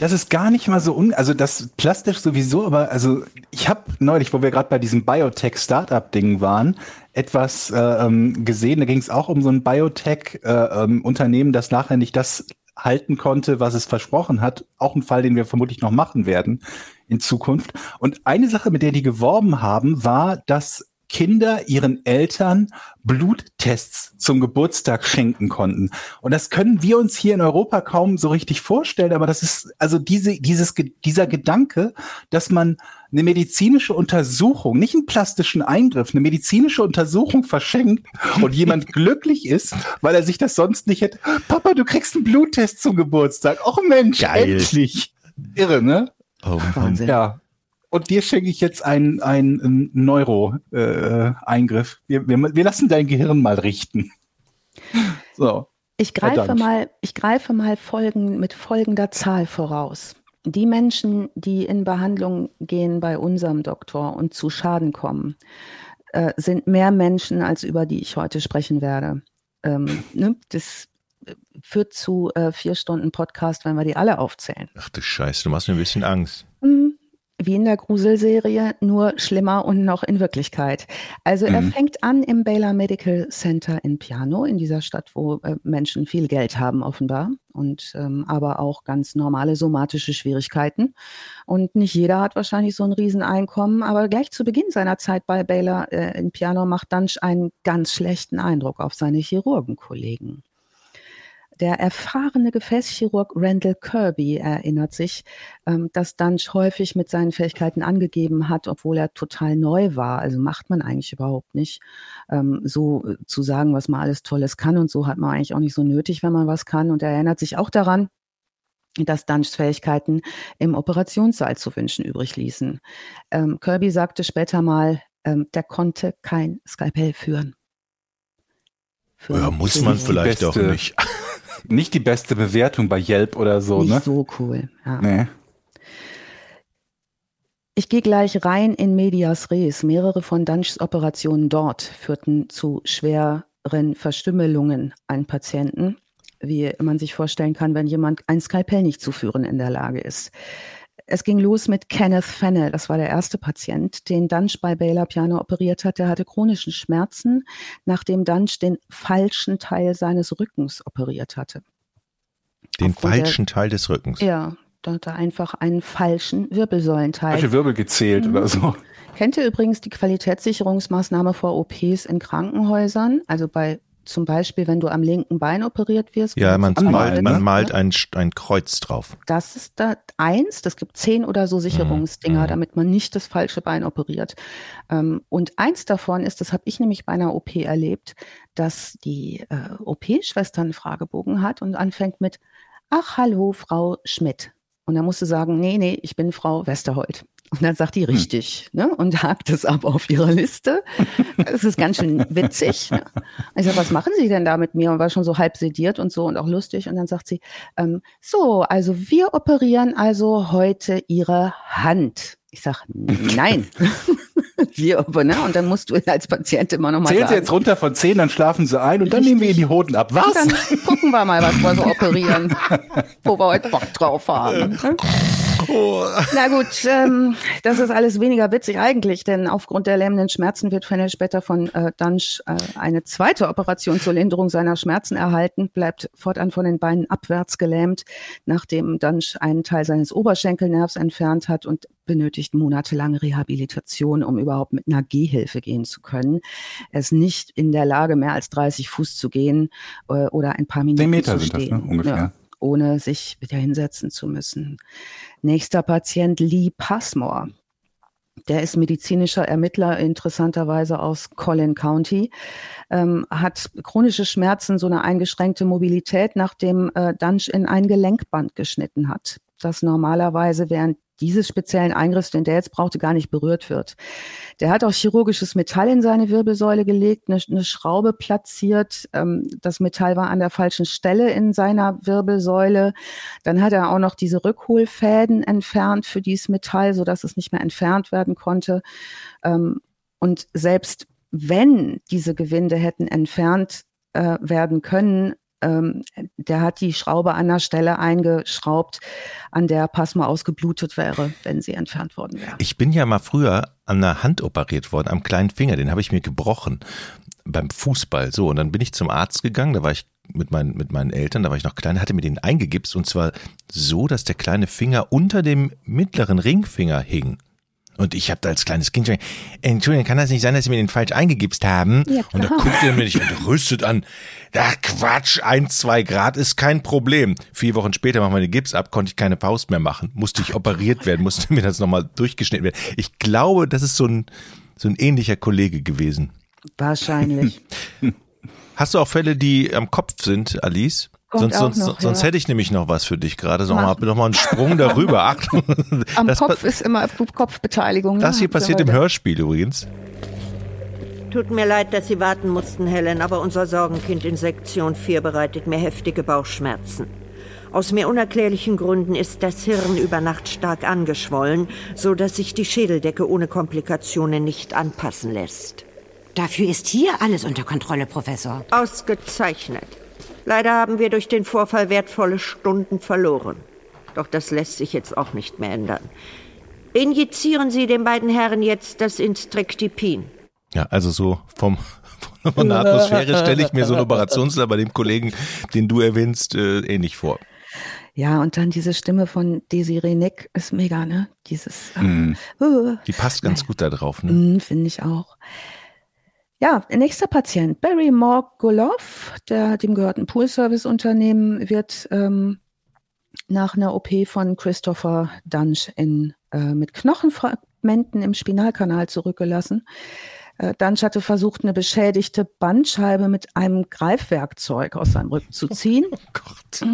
Speaker 3: das ist gar nicht mal so un, also das plastisch sowieso, aber also ich habe neulich, wo wir gerade bei diesem Biotech-Startup-Ding waren, etwas äh, ähm, gesehen. Da ging es auch um so ein Biotech-Unternehmen, äh, ähm, das nachher nicht das halten konnte, was es versprochen hat. Auch ein Fall, den wir vermutlich noch machen werden in Zukunft. Und eine Sache, mit der die geworben haben, war, dass Kinder ihren Eltern Bluttests zum Geburtstag schenken konnten. Und das können wir uns hier in Europa kaum so richtig vorstellen, aber das ist also diese, dieses, dieser Gedanke, dass man eine medizinische Untersuchung, nicht einen plastischen Eingriff, eine medizinische Untersuchung verschenkt und jemand glücklich ist, weil er sich das sonst nicht hätte. Papa, du kriegst einen Bluttest zum Geburtstag. Och Mensch, Geil. endlich. Irre, ne?
Speaker 1: Oh, Wahnsinn.
Speaker 3: Ja. Und dir schenke ich jetzt einen, einen Neuro-Eingriff. Äh, wir, wir, wir lassen dein Gehirn mal richten. So.
Speaker 2: Ich greife mal, ich greife mal folgen, mit folgender Zahl voraus. Die Menschen, die in Behandlung gehen bei unserem Doktor und zu Schaden kommen, äh, sind mehr Menschen, als über die ich heute sprechen werde. Ähm, ne? Das führt zu äh, vier Stunden Podcast, wenn wir die alle aufzählen.
Speaker 1: Ach du Scheiße, du machst mir ein bisschen Angst.
Speaker 2: Mhm wie in der Gruselserie, nur schlimmer und noch in Wirklichkeit. Also mhm. er fängt an im Baylor Medical Center in Piano, in dieser Stadt, wo äh, Menschen viel Geld haben offenbar und ähm, aber auch ganz normale somatische Schwierigkeiten. Und nicht jeder hat wahrscheinlich so ein Rieseneinkommen, aber gleich zu Beginn seiner Zeit bei Baylor äh, in Piano macht Dunch einen ganz schlechten Eindruck auf seine Chirurgenkollegen. Der erfahrene Gefäßchirurg Randall Kirby erinnert sich, ähm, dass Dunch häufig mit seinen Fähigkeiten angegeben hat, obwohl er total neu war. Also macht man eigentlich überhaupt nicht, ähm, so äh, zu sagen, was man alles Tolles kann. Und so hat man eigentlich auch nicht so nötig, wenn man was kann. Und er erinnert sich auch daran, dass Dunchs Fähigkeiten im Operationssaal zu wünschen übrig ließen. Ähm, Kirby sagte später mal, ähm, der konnte kein Skalpell führen.
Speaker 1: führen. Ja, muss man vielleicht auch nicht
Speaker 3: nicht die beste Bewertung bei Yelp oder so,
Speaker 2: nicht
Speaker 3: ne?
Speaker 2: so cool. Ja. Nee. Ich gehe gleich rein in Medias Res. Mehrere von Dunchs Operationen dort führten zu schweren Verstümmelungen an Patienten, wie man sich vorstellen kann, wenn jemand ein Skalpell nicht zu führen in der Lage ist. Es ging los mit Kenneth Fennell, das war der erste Patient, den Dunch bei Baylor Piano operiert hat. Der hatte chronischen Schmerzen, nachdem Dunch den falschen Teil seines Rückens operiert hatte.
Speaker 1: Den Aufgrund falschen der, Teil des Rückens?
Speaker 2: Ja, da hat er einfach einen falschen Wirbelsäulenteil.
Speaker 3: Falsche Wirbel gezählt mhm. oder so.
Speaker 2: Kennt ihr übrigens die Qualitätssicherungsmaßnahme vor OPs in Krankenhäusern? Also bei zum Beispiel, wenn du am linken Bein operiert wirst.
Speaker 1: Ja, man malt, man malt ne? ein, ein Kreuz drauf.
Speaker 2: Das ist da eins, das gibt zehn oder so Sicherungsdinger, mhm. damit man nicht das falsche Bein operiert. Ähm, und eins davon ist, das habe ich nämlich bei einer OP erlebt, dass die äh, OP-Schwester einen Fragebogen hat und anfängt mit, ach hallo, Frau Schmidt. Und er musste sagen, nee, nee, ich bin Frau Westerholt. Und dann sagt die richtig ne? und hakt es ab auf ihrer Liste. Es ist ganz schön witzig. Ne? Ich sage, was machen Sie denn da mit mir? Und war schon so halb sediert und so und auch lustig. Und dann sagt sie, ähm, so, also wir operieren also heute Ihre Hand. Ich sage, nein. wir, ne? Und dann musst du als Patient immer noch mal
Speaker 3: Zählen
Speaker 2: sagen,
Speaker 3: Sie jetzt runter von 10, dann schlafen Sie ein und dann
Speaker 2: Richtig.
Speaker 3: nehmen wir Ihnen die Hoden ab.
Speaker 2: Und
Speaker 3: Was?
Speaker 2: dann gucken wir mal, was wir so operieren, wo wir heute Bock drauf haben. ne? Na gut, ähm, das ist alles weniger witzig eigentlich, denn aufgrund der lähmenden Schmerzen wird Fennel später von äh, Dunsch äh, eine zweite Operation zur Linderung seiner Schmerzen erhalten, bleibt fortan von den Beinen abwärts gelähmt, nachdem Dunsch einen Teil seines Oberschenkelnervs entfernt hat und benötigt monatelange Rehabilitation, um überhaupt mit einer Gehhilfe gehen zu können. Er ist nicht in der Lage, mehr als 30 Fuß zu gehen äh, oder ein paar Minuten
Speaker 3: Zehn Meter
Speaker 2: zu
Speaker 3: sind das,
Speaker 2: stehen.
Speaker 3: ne? Ungefähr.
Speaker 2: Ja, ohne sich wieder hinsetzen zu müssen. Nächster Patient Lee Passmore. Der ist medizinischer Ermittler, interessanterweise aus Collin County, ähm, hat chronische Schmerzen, so eine eingeschränkte Mobilität, nachdem äh, Dunch in ein Gelenkband geschnitten hat, das normalerweise während dieses speziellen Eingriffs, den der jetzt brauchte, gar nicht berührt wird. Der hat auch chirurgisches Metall in seine Wirbelsäule gelegt, eine, eine Schraube platziert. Ähm, das Metall war an der falschen Stelle in seiner Wirbelsäule. Dann hat er auch noch diese Rückholfäden entfernt für dieses Metall, sodass es nicht mehr entfernt werden konnte. Ähm, und selbst wenn diese Gewinde hätten entfernt äh, werden können, ähm, der hat die Schraube an der Stelle eingeschraubt, an der Pasma ausgeblutet wäre, wenn sie entfernt worden wäre.
Speaker 1: Ich bin ja mal früher an der Hand operiert worden, am kleinen Finger, den habe ich mir gebrochen beim Fußball. So, und dann bin ich zum Arzt gegangen, da war ich mit meinen, mit meinen Eltern, da war ich noch klein, hatte mir den eingegipst und zwar so, dass der kleine Finger unter dem mittleren Ringfinger hing. Und ich habe da als kleines Kind schon, Entschuldigung, kann das nicht sein, dass Sie mir den falsch eingegipst haben?
Speaker 2: Ja,
Speaker 1: und da guckt er mich entrüstet an. Ach Quatsch, ein, zwei Grad ist kein Problem. Vier Wochen später machen wir den Gips ab, konnte ich keine Faust mehr machen. Musste ich operiert werden, musste mir das nochmal durchgeschnitten werden. Ich glaube, das ist so ein, so ein ähnlicher Kollege gewesen.
Speaker 2: Wahrscheinlich.
Speaker 1: Hast du auch Fälle, die am Kopf sind, Alice?
Speaker 2: Kommt
Speaker 1: sonst
Speaker 2: auch
Speaker 1: sonst,
Speaker 2: noch,
Speaker 1: sonst
Speaker 2: ja.
Speaker 1: hätte ich nämlich noch was für dich gerade.
Speaker 2: Mach.
Speaker 1: mal, noch mal einen Sprung darüber. Achtung.
Speaker 2: Am
Speaker 1: das,
Speaker 2: Kopf ist immer Kopfbeteiligung. ne?
Speaker 1: das hier passiert im. Hörspiel übrigens.
Speaker 4: Tut mir leid, dass Sie warten mussten, Helen, aber unser Sorgenkind in Sektion 4 bereitet mir heftige Bauchschmerzen. Aus mir unerklärlichen Gründen ist das Hirn über Nacht stark angeschwollen, so dass sich die Schädeldecke ohne Komplikationen nicht anpassen lässt.
Speaker 7: Dafür ist hier alles unter Kontrolle, Professor.
Speaker 4: Ausgezeichnet. Leider haben wir durch den Vorfall wertvolle Stunden verloren. Doch das lässt sich jetzt auch nicht mehr ändern. Injizieren Sie den beiden Herren jetzt das Instriktipin.
Speaker 1: Ja, also so vom von der Atmosphäre stelle ich mir so einen Operationssaal bei dem Kollegen, den du erwähnst, äh, ähnlich vor.
Speaker 2: Ja, und dann diese Stimme von Desiree Nick ist mega, ne? Dieses, äh,
Speaker 3: Mhm.
Speaker 2: uh,
Speaker 1: Die passt ganz gut da drauf. Ne?
Speaker 2: Mm, Finde ich auch. Ja, nächster Patient, Barry Morgulov, der dem gehört ein Pool-Service-Unternehmen, wird ähm, nach einer OP von Christopher Dunch in, äh, mit Knochenfragmenten im Spinalkanal zurückgelassen. Äh, Dunch hatte versucht, eine beschädigte Bandscheibe mit einem Greifwerkzeug aus seinem Rücken zu ziehen.
Speaker 1: Oh Gott.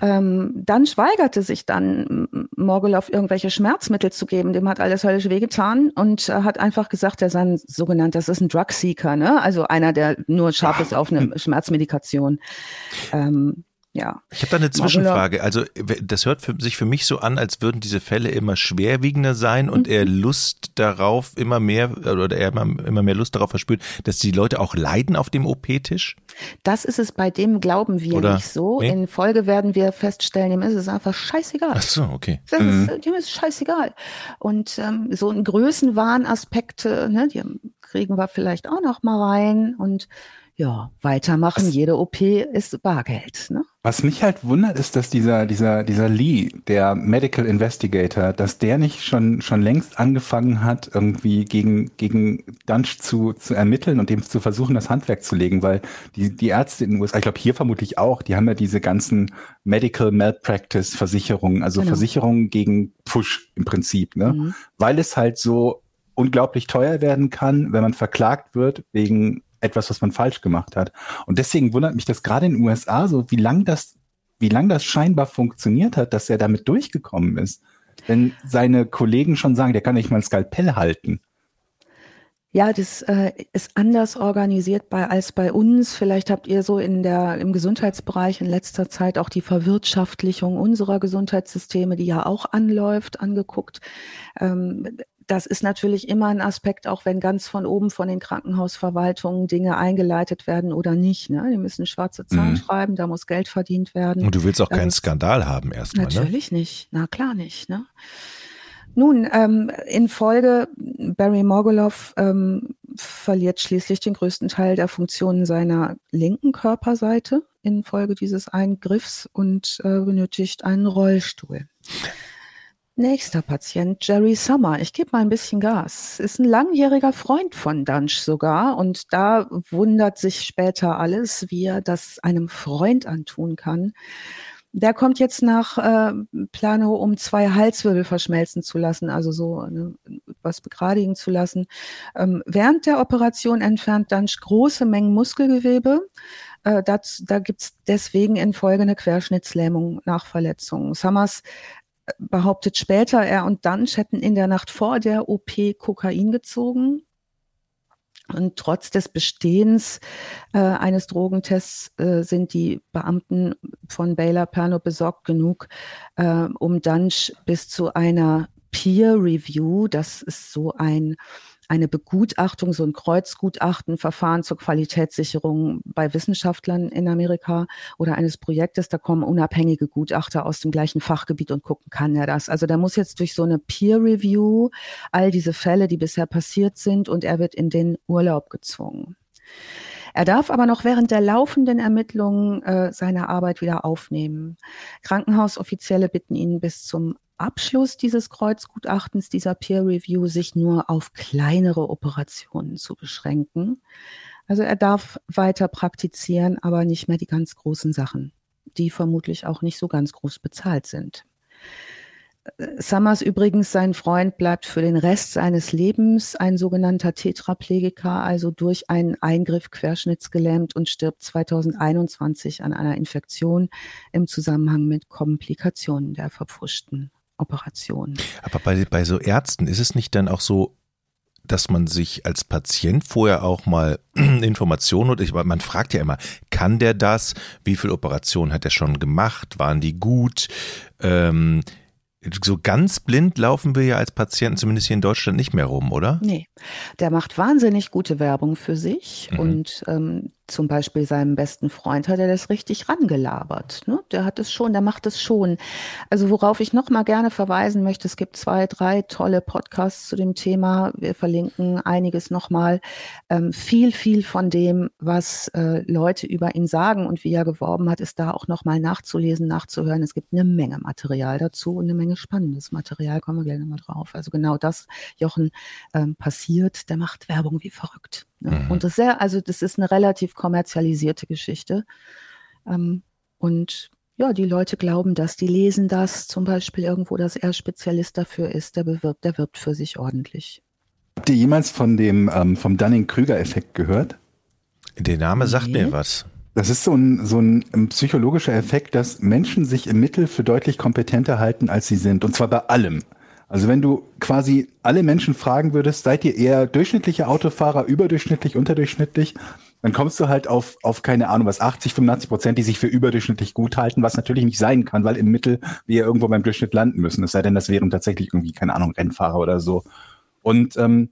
Speaker 2: Ähm, dann weigerte sich dann Morgulov irgendwelche Schmerzmittel zu geben. Dem hat alles höllisch wehgetan und äh, hat einfach gesagt, er sei ein sogenannter, das ist ein Drugseeker, ne? Also einer, der nur scharf ist auf eine Schmerzmedikation. Ähm, ja.
Speaker 1: Ich habe da eine Zwischenfrage. Also das hört für, sich für mich so an, als würden diese Fälle immer schwerwiegender sein und er Lust darauf immer mehr oder er immer, immer mehr Lust darauf verspürt, dass die Leute auch leiden auf dem OP-Tisch.
Speaker 2: Das ist es bei dem, glauben wir
Speaker 1: Oder-
Speaker 2: nicht so.
Speaker 1: nee?
Speaker 2: In Folge werden wir feststellen, ihm ist es einfach scheißegal.
Speaker 1: Ach so, okay.
Speaker 2: Ist, dem ist scheißegal. Und ähm, so ein Größenwahnaspekte, ne, die kriegen wir vielleicht auch noch mal rein. Und ja, weitermachen. Jede OP ist Bargeld. Ne?
Speaker 3: Was mich halt wundert, ist, dass dieser, dieser, dieser Lee, der Medical Investigator, dass der nicht schon, schon längst angefangen hat, irgendwie gegen, gegen Dunch zu, zu ermitteln und dem zu versuchen, das Handwerk zu legen, weil die, die Ärzte in den USA, ich glaube hier vermutlich auch, die haben ja diese ganzen Medical Malpractice Versicherungen, also
Speaker 2: Genau.
Speaker 3: Versicherungen gegen Push im Prinzip, ne?
Speaker 2: Mhm.
Speaker 3: Weil es halt so unglaublich teuer werden kann, wenn man verklagt wird wegen etwas, was man falsch gemacht hat. Und deswegen wundert mich das gerade in den USA so, wie lang das, wie lang das scheinbar funktioniert hat, dass er damit durchgekommen ist. wenn seine Kollegen schon sagen, der kann nicht mal ein Skalpell halten.
Speaker 2: Ja, das äh, ist anders organisiert bei, als bei uns. Vielleicht habt ihr so in der, im Gesundheitsbereich in letzter Zeit auch die Verwirtschaftlichung unserer Gesundheitssysteme, die ja auch anläuft, angeguckt. Ähm, das ist natürlich immer ein Aspekt, auch wenn ganz von oben von den Krankenhausverwaltungen Dinge eingeleitet werden oder nicht. Ne? Die müssen schwarze Zahlen mhm. schreiben, da muss Geld verdient werden.
Speaker 1: Und du willst auch da keinen Skandal haben erstmal.
Speaker 2: Ne? Natürlich ne? nicht, na klar nicht. Ne? Nun, ähm, in Folge, Barry Morgulov ähm, verliert schließlich den größten Teil der Funktionen seiner linken Körperseite infolge dieses Eingriffs und äh, benötigt einen Rollstuhl. Nächster Patient, Jerry Summer. Ich gebe mal ein bisschen Gas. Ist ein langjähriger Freund von Dunch sogar. Und da wundert sich später alles, wie er das einem Freund antun kann. Der kommt jetzt nach äh, Plano, um zwei Halswirbel verschmelzen zu lassen, also so ne, was begradigen zu lassen. Ähm, während der Operation entfernt dann große Mengen Muskelgewebe. Äh, das, da gibt's deswegen in Folge eine Querschnittslähmung nach Verletzungen. Summers behauptet später, er und Dunch hätten in der Nacht vor der OP Kokain gezogen. Und trotz des Bestehens äh, eines Drogentests äh, sind die Beamten von Baylor Perno besorgt genug, äh, um dann bis zu einer Peer Review, das ist so ein eine Begutachtung, so ein Kreuzgutachten, Verfahren zur Qualitätssicherung bei Wissenschaftlern in Amerika oder eines Projektes. Da kommen unabhängige Gutachter aus dem gleichen Fachgebiet und gucken, kann er das? Also da muss jetzt durch so eine Peer Review all diese Fälle, die bisher passiert sind, und er wird in den Urlaub gezwungen. Er darf aber noch während der laufenden Ermittlungen äh, seine Arbeit wieder aufnehmen. Krankenhausoffizielle bitten ihn bis zum Abschluss dieses Kreuzgutachtens, dieser Peer Review, sich nur auf kleinere Operationen zu beschränken. Also er darf weiter praktizieren, aber nicht mehr die ganz großen Sachen, die vermutlich auch nicht so ganz groß bezahlt sind. Summers übrigens, sein Freund, bleibt für den Rest seines Lebens ein sogenannter Tetraplegiker, also durch einen Eingriff querschnittsgelähmt und stirbt 2021 an einer Infektion im Zusammenhang mit Komplikationen der verpfuschten Operation.
Speaker 1: Aber bei, bei so Ärzten ist es nicht dann auch so, dass man sich als Patient vorher auch mal Informationen und ich, man fragt ja immer, kann der das? Wie viele Operationen hat er schon gemacht? Waren die gut? Ähm, so ganz blind laufen wir ja als Patienten, zumindest hier in Deutschland, nicht mehr rum, oder?
Speaker 2: Nee. Der macht wahnsinnig gute Werbung für sich mhm. und ähm, zum Beispiel seinem besten Freund hat er das richtig rangelabert. Ne? Der hat es schon, der macht es schon. Also worauf ich noch mal gerne verweisen möchte, es gibt zwei, drei tolle Podcasts zu dem Thema. Wir verlinken einiges noch mal. Ähm, viel, viel von dem, was äh, Leute über ihn sagen und wie er geworben hat, ist da auch noch mal nachzulesen, nachzuhören. Es gibt eine Menge Material dazu und eine Menge spannendes Material. Kommen wir gleich nochmal drauf. Also genau das, Jochen, ähm, passiert. Der macht Werbung wie verrückt. Ne? Mhm. Und das sehr, also das ist eine relativ kommerzialisierte Geschichte. Ähm, und ja, die Leute glauben das, die lesen das zum Beispiel irgendwo, dass er Spezialist dafür ist, der bewirbt, der wirbt für sich ordentlich.
Speaker 3: Habt ihr jemals von dem ähm, vom Dunning-Krüger-Effekt gehört?
Speaker 1: Der Name sagt nee. mir was.
Speaker 3: Das ist so ein, so ein psychologischer Effekt, dass Menschen sich im Mittel für deutlich kompetenter halten, als sie sind. Und zwar bei allem. Also wenn du quasi alle Menschen fragen würdest, seid ihr eher durchschnittliche Autofahrer, überdurchschnittlich, unterdurchschnittlich, dann kommst du halt auf, auf keine Ahnung, was 80, 85 Prozent, die sich für überdurchschnittlich gut halten, was natürlich nicht sein kann, weil im Mittel wir irgendwo beim Durchschnitt landen müssen. Es sei denn, das wären tatsächlich irgendwie, keine Ahnung, Rennfahrer oder so. Und ähm,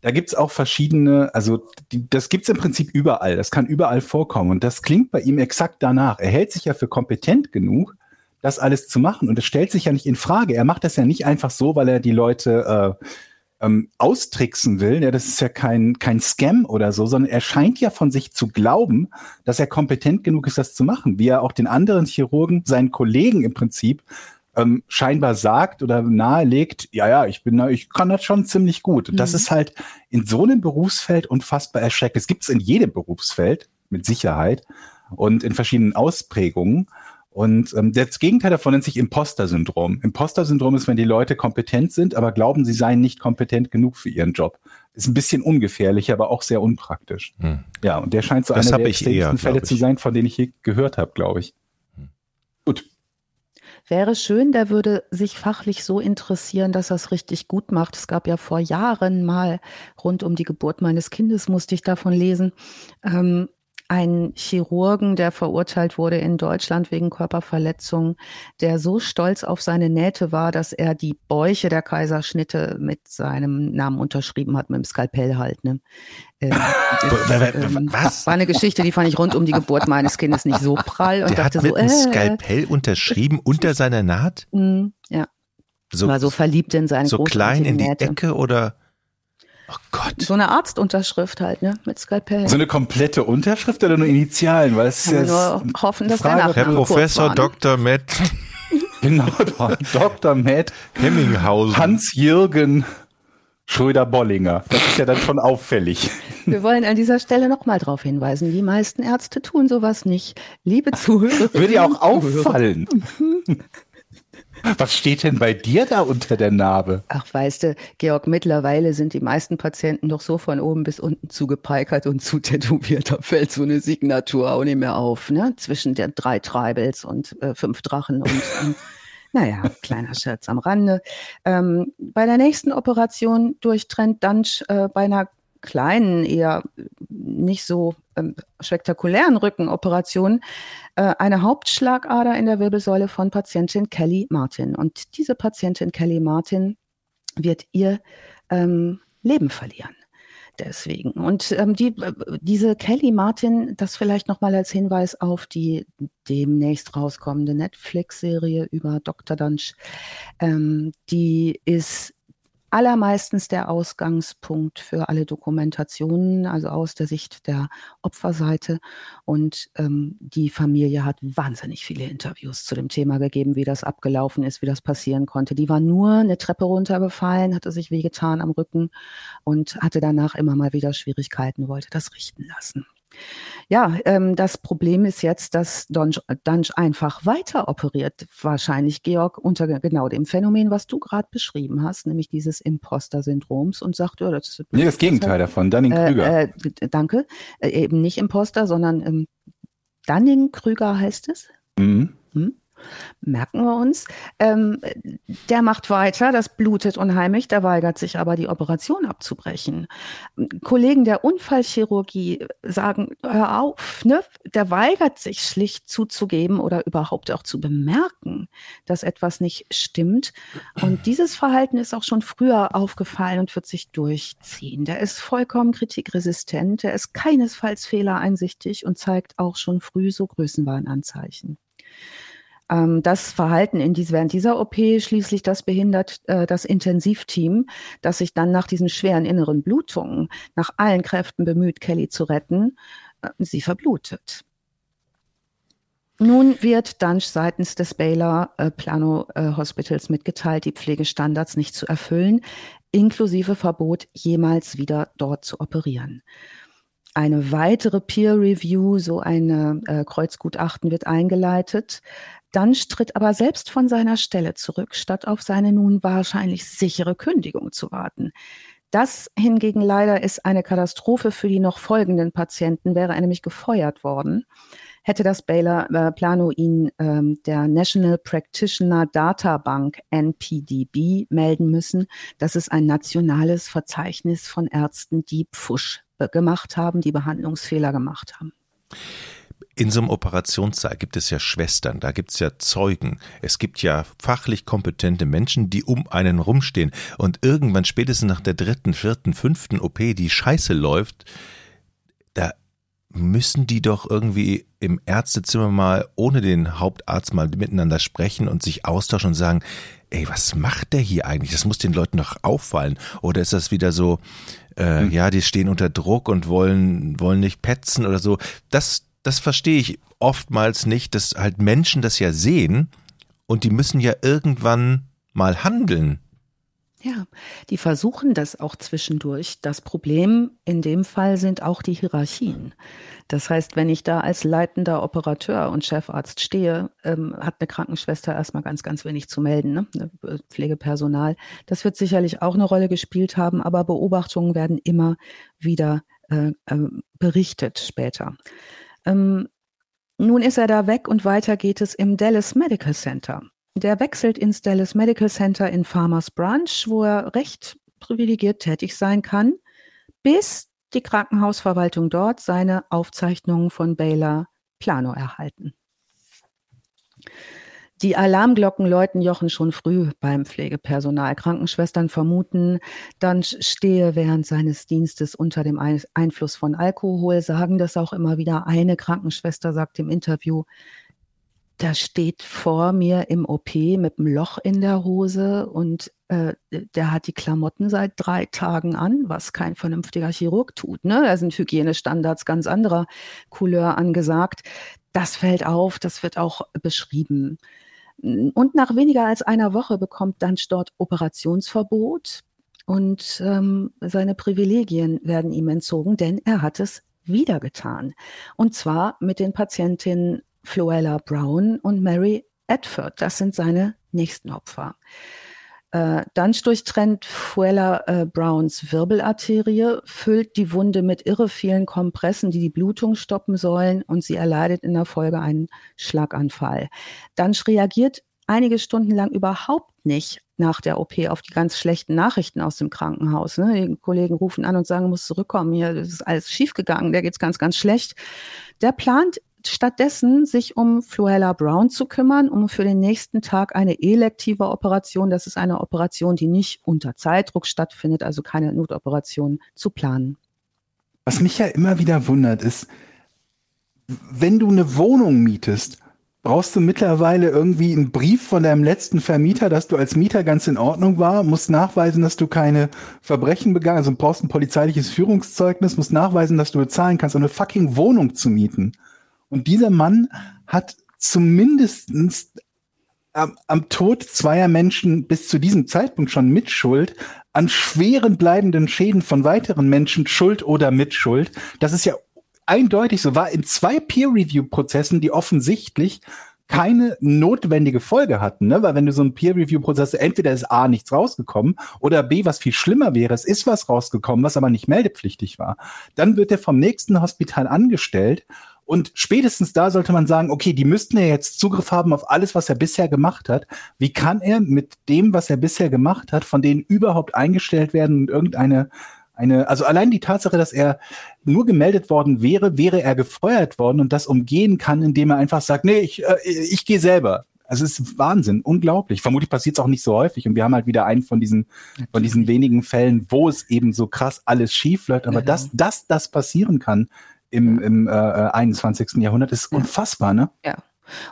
Speaker 3: da gibt's auch verschiedene, also die, das gibt's im Prinzip überall, das kann überall vorkommen. Und das klingt bei ihm exakt danach. Er hält sich ja für kompetent genug, das alles zu machen. Und es stellt sich ja nicht in Frage. Er macht das ja nicht einfach so, weil er die Leute äh, ähm, austricksen will. Ja, das ist ja kein, kein Scam oder so, sondern er scheint ja von sich zu glauben, dass er kompetent genug ist, das zu machen. Wie er auch den anderen Chirurgen, seinen Kollegen im Prinzip, ähm, scheinbar sagt oder nahelegt, ja, ja, ich bin, ich kann das schon ziemlich gut. Und das mhm. ist halt in so einem Berufsfeld unfassbar erschreckend. Es gibt es in jedem Berufsfeld, mit Sicherheit, und in verschiedenen Ausprägungen. Und ähm, das Gegenteil davon nennt sich Imposter-Syndrom. Imposter-Syndrom ist, wenn die Leute kompetent sind, aber glauben, sie seien nicht kompetent genug für ihren Job. Ist ein bisschen ungefährlich, aber auch sehr unpraktisch. Hm. Ja, und der scheint so das einer der extremsten Fälle zu sein, von denen ich je gehört habe, glaube ich. Hm.
Speaker 2: Gut. Wäre schön, der würde sich fachlich so interessieren, dass er es richtig gut macht. Es gab ja vor Jahren mal rund um die Geburt meines Kindes, musste ich davon lesen, ähm, einen Chirurgen, der verurteilt wurde in Deutschland wegen Körperverletzung, der so stolz auf seine Nähte war, dass er die Bäuche der Kaiserschnitte mit seinem Namen unterschrieben hat, mit dem Skalpell halt. Ne? Ähm, das, ähm, Was? War eine Geschichte, die fand ich rund um die Geburt meines Kindes nicht so prall und
Speaker 1: der
Speaker 2: dachte
Speaker 1: hat mit
Speaker 2: so,
Speaker 1: einem
Speaker 2: äh,
Speaker 1: Skalpell unterschrieben unter seiner Naht?
Speaker 2: mh, ja,
Speaker 1: So,
Speaker 2: war so verliebt in seine
Speaker 1: so klein in die
Speaker 2: Nähte.
Speaker 1: Ecke oder? Oh Gott.
Speaker 2: So eine Arztunterschrift halt, ne, mit Skalpell.
Speaker 3: So eine komplette Unterschrift oder nur Initialen? Weil es ist
Speaker 2: nur hoffen, dass
Speaker 3: Frage,
Speaker 2: der
Speaker 1: Herr Professor? Dr. Matt
Speaker 3: genau Dr. Matt
Speaker 1: Hemminghausen.
Speaker 3: Hans-Jürgen Schröder-Bollinger. Das ist ja dann schon auffällig.
Speaker 2: Wir wollen an dieser Stelle nochmal darauf hinweisen, die meisten Ärzte tun sowas nicht. Liebe Zuhörer.
Speaker 3: Würde ja auch auffallen. Was steht denn bei dir da unter der Narbe?
Speaker 2: Ach, weißt du, Georg, mittlerweile sind die meisten Patienten doch so von oben bis unten zugepeikert und zutätowiert. Da fällt so eine Signatur auch nicht mehr auf, ne? Zwischen den drei Treibels und äh, fünf Drachen und, ähm, naja, kleiner Scherz am Rande. Ähm, bei der nächsten Operation durchtrennt Dunch äh, bei einer kleinen, eher nicht so ähm, spektakulären Rückenoperation äh, eine Hauptschlagader in der Wirbelsäule von Patientin Kelly Martin. Und diese Patientin Kelly Martin wird ihr ähm, Leben verlieren. Deswegen. Und ähm, die, äh, diese Kelly Martin, das vielleicht nochmal als Hinweis auf die demnächst rauskommende Netflix-Serie über Dr. Dunch, ähm, die ist allermeistens der Ausgangspunkt für alle Dokumentationen, also aus der Sicht der Opferseite. Und ähm, die Familie hat wahnsinnig viele Interviews zu dem Thema gegeben, wie das abgelaufen ist, wie das passieren konnte. Die war nur eine Treppe runtergefallen, hatte sich wehgetan am Rücken und hatte danach immer mal wieder Schwierigkeiten, wollte das richten lassen. Ja, ähm, das Problem ist jetzt, dass Dunch einfach weiter operiert, wahrscheinlich, Georg, unter genau dem Phänomen, was du gerade beschrieben hast, nämlich dieses Imposter-Syndroms und sagt, ja, das ist
Speaker 3: Nee, das Gegenteil davon, Dunning-Krüger.
Speaker 2: Äh, äh, danke, äh, eben nicht Imposter, sondern ähm, Dunning-Krüger heißt es.
Speaker 3: mhm.
Speaker 2: Merken wir uns. Ähm, der macht weiter, das blutet unheimlich, der weigert sich aber, die Operation abzubrechen. Kollegen der Unfallchirurgie sagen, hör auf, ne? der weigert sich schlicht zuzugeben oder überhaupt auch zu bemerken, dass etwas nicht stimmt. Und dieses Verhalten ist auch schon früher aufgefallen und wird sich durchziehen. Der ist vollkommen kritikresistent, der ist keinesfalls fehlereinsichtig und zeigt auch schon früh so Größenwahnanzeichen. Ähm, das Verhalten in dies, während dieser OP schließlich das behindert äh, das Intensivteam, das sich dann nach diesen schweren inneren Blutungen nach allen Kräften bemüht, Kelly zu retten. Äh, sie verblutet. Nun wird Dunch seitens des Baylor äh, Plano äh, Hospitals mitgeteilt, die Pflegestandards nicht zu erfüllen, inklusive Verbot, jemals wieder dort zu operieren. Eine weitere Peer Review, so ein äh, Kreuzgutachten wird eingeleitet. Dunch tritt aber selbst von seiner Stelle zurück, statt auf seine nun wahrscheinlich sichere Kündigung zu warten. Das hingegen leider ist eine Katastrophe für die noch folgenden Patienten, wäre er nämlich gefeuert worden, hätte das Baylor äh, Plano ihn ähm, der National Practitioner Data Bank NPDB melden müssen. Das ist ein nationales Verzeichnis von Ärzten, die Pfusch gemacht haben, die Behandlungsfehler gemacht haben.
Speaker 1: In so einem Operationssaal gibt es ja Schwestern, da gibt es ja Zeugen, es gibt ja fachlich kompetente Menschen, die um einen rumstehen. Und irgendwann, spätestens nach der dritten, vierten, fünften OP, die scheiße läuft, da müssen die doch irgendwie im Ärztezimmer mal ohne den Hauptarzt mal miteinander sprechen und sich austauschen und sagen, ey, was macht der hier eigentlich? Das muss den Leuten doch auffallen. Oder ist das wieder so, äh,
Speaker 3: Hm.
Speaker 1: ja, die stehen unter Druck und wollen, wollen nicht petzen oder so. Das, das verstehe ich oftmals nicht, dass halt Menschen das ja sehen und die müssen ja irgendwann mal handeln.
Speaker 2: Ja, die versuchen das auch zwischendurch. Das Problem in dem Fall sind auch die Hierarchien. Das heißt, wenn ich da als leitender Operateur und Chefarzt stehe, ähm, hat eine Krankenschwester erstmal ganz, ganz wenig zu melden, ne? Ne, Pflegepersonal. Das wird sicherlich auch eine Rolle gespielt haben, aber Beobachtungen werden immer wieder äh, äh, berichtet später. Ähm, nun ist er da weg und weiter geht es im Dallas Medical Center. Der wechselt ins Dallas Medical Center in Farmers Branch, wo er recht privilegiert tätig sein kann, bis die Krankenhausverwaltung dort seine Aufzeichnungen von Baylor Plano erhalten. Die Alarmglocken läuten Jochen schon früh beim Pflegepersonal. Krankenschwestern vermuten, dann stehe während seines Dienstes unter dem Einfluss von Alkohol, sagen das auch immer wieder. Eine Krankenschwester sagt im Interview, da steht vor mir im OP mit einem Loch in der Hose und äh, der hat die Klamotten seit drei Tagen an, was kein vernünftiger Chirurg tut. Ne? Da sind Hygienestandards ganz anderer Couleur angesagt. Das fällt auf, das wird auch beschrieben. Und nach weniger als einer Woche bekommt Dunch dort Operationsverbot und ähm, seine Privilegien werden ihm entzogen, denn er hat es wieder getan. Und zwar mit den Patientinnen Floella Brown und Mary Edford. Das sind seine nächsten Opfer. Äh, Dunch durchtrennt Fuella äh, Browns Wirbelarterie, füllt die Wunde mit irre vielen Kompressen, die die Blutung stoppen sollen, und sie erleidet in der Folge einen Schlaganfall. Dunch reagiert einige Stunden lang überhaupt nicht nach der OP auf die ganz schlechten Nachrichten aus dem Krankenhaus. Ne? Die Kollegen rufen an und sagen, muss zurückkommen, hier ist alles schiefgegangen, der geht's ganz, ganz schlecht. Der plant stattdessen sich um Fluella Brown zu kümmern, um für den nächsten Tag eine elektive Operation, das ist eine Operation, die nicht unter Zeitdruck stattfindet, also keine Notoperation, zu planen.
Speaker 3: Was mich ja immer wieder wundert, ist, wenn du eine Wohnung mietest, brauchst du mittlerweile irgendwie einen Brief von deinem letzten Vermieter, dass du als Mieter ganz in Ordnung war, musst nachweisen, dass du keine Verbrechen begangen, also brauchst ein polizeiliches Führungszeugnis, musst nachweisen, dass du bezahlen kannst, um eine fucking Wohnung zu mieten. Und dieser Mann hat zumindest am, am Tod zweier Menschen bis zu diesem Zeitpunkt schon Mitschuld, an schweren bleibenden Schäden von weiteren Menschen Schuld oder Mitschuld. Das ist ja eindeutig so, war in zwei Peer-Review-Prozessen, die offensichtlich keine notwendige Folge hatten, ne? weil wenn du so einen Peer-Review-Prozess, entweder ist A nichts rausgekommen oder B, was viel schlimmer wäre, es ist was rausgekommen, was aber nicht meldepflichtig war, dann wird er vom nächsten Hospital angestellt und spätestens da sollte man sagen, okay, die müssten ja jetzt Zugriff haben auf alles, was er bisher gemacht hat. Wie kann er mit dem, was er bisher gemacht hat, von denen überhaupt eingestellt werden und irgendeine eine, also allein die Tatsache, dass er nur gemeldet worden wäre, wäre er gefeuert worden und das umgehen kann, indem er einfach sagt, nee, ich, äh, ich gehe selber. Also es ist Wahnsinn, unglaublich. Vermutlich passiert es auch nicht so häufig und wir haben halt wieder einen von diesen, von diesen wenigen Fällen, wo es eben so krass alles schief läuft. Aber genau. dass, dass das passieren kann, im, im äh, 21. Jahrhundert. ist unfassbar, ne?
Speaker 2: Ja.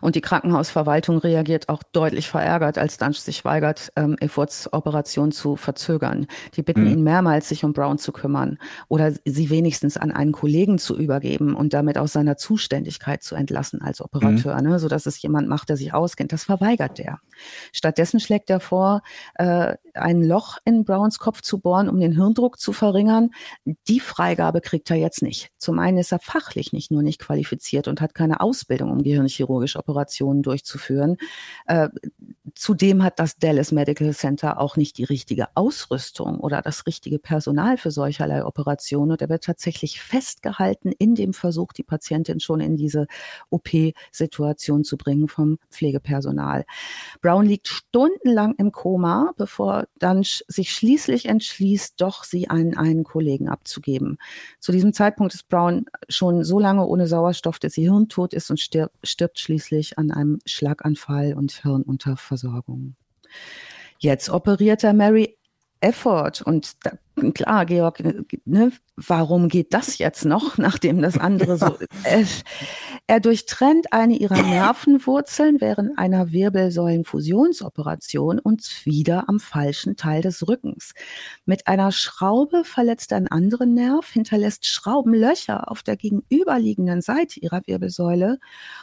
Speaker 2: Und die Krankenhausverwaltung reagiert auch deutlich verärgert, als Dunch sich weigert, ähm, Efforts Operation zu verzögern. Die bitten mhm. ihn mehrmals, sich um Brown zu kümmern oder sie wenigstens an einen Kollegen zu übergeben und damit aus seiner Zuständigkeit zu entlassen als Operateur, mhm. ne, sodass es jemand macht, der sich auskennt. Das verweigert der. Stattdessen schlägt er vor, äh, ein Loch in Browns Kopf zu bohren, um den Hirndruck zu verringern. Die Freigabe kriegt er jetzt nicht. Zum einen ist er fachlich nicht nur nicht qualifiziert und hat keine Ausbildung, um gehirnchirurgische Operationen durchzuführen. Äh, zudem hat das Dallas Medical Center auch nicht die richtige Ausrüstung oder das richtige Personal für solcherlei Operationen. Und er wird tatsächlich festgehalten in dem Versuch, die Patientin schon in diese OP-Situation zu bringen vom Pflegepersonal. Brown liegt stundenlang im Koma, bevor dann sich schließlich entschließt, doch sie an einen Kollegen abzugeben. Zu diesem Zeitpunkt ist Brown schon so lange ohne Sauerstoff, dass sie hirntot ist und stirbt, stirbt schließlich an einem Schlaganfall und Hirnunterversorgung. Jetzt operiert er Mary Effort und da klar, Georg, ne, warum geht das jetzt noch, nachdem das andere so. Äh, er durchtrennt eine ihrer Nervenwurzeln während einer Wirbelsäulenfusionsoperation und wieder am falschen Teil des Rückens. Mit einer Schraube verletzt er einen anderen Nerv, hinterlässt Schraubenlöcher auf der gegenüberliegenden Seite ihrer Wirbelsäule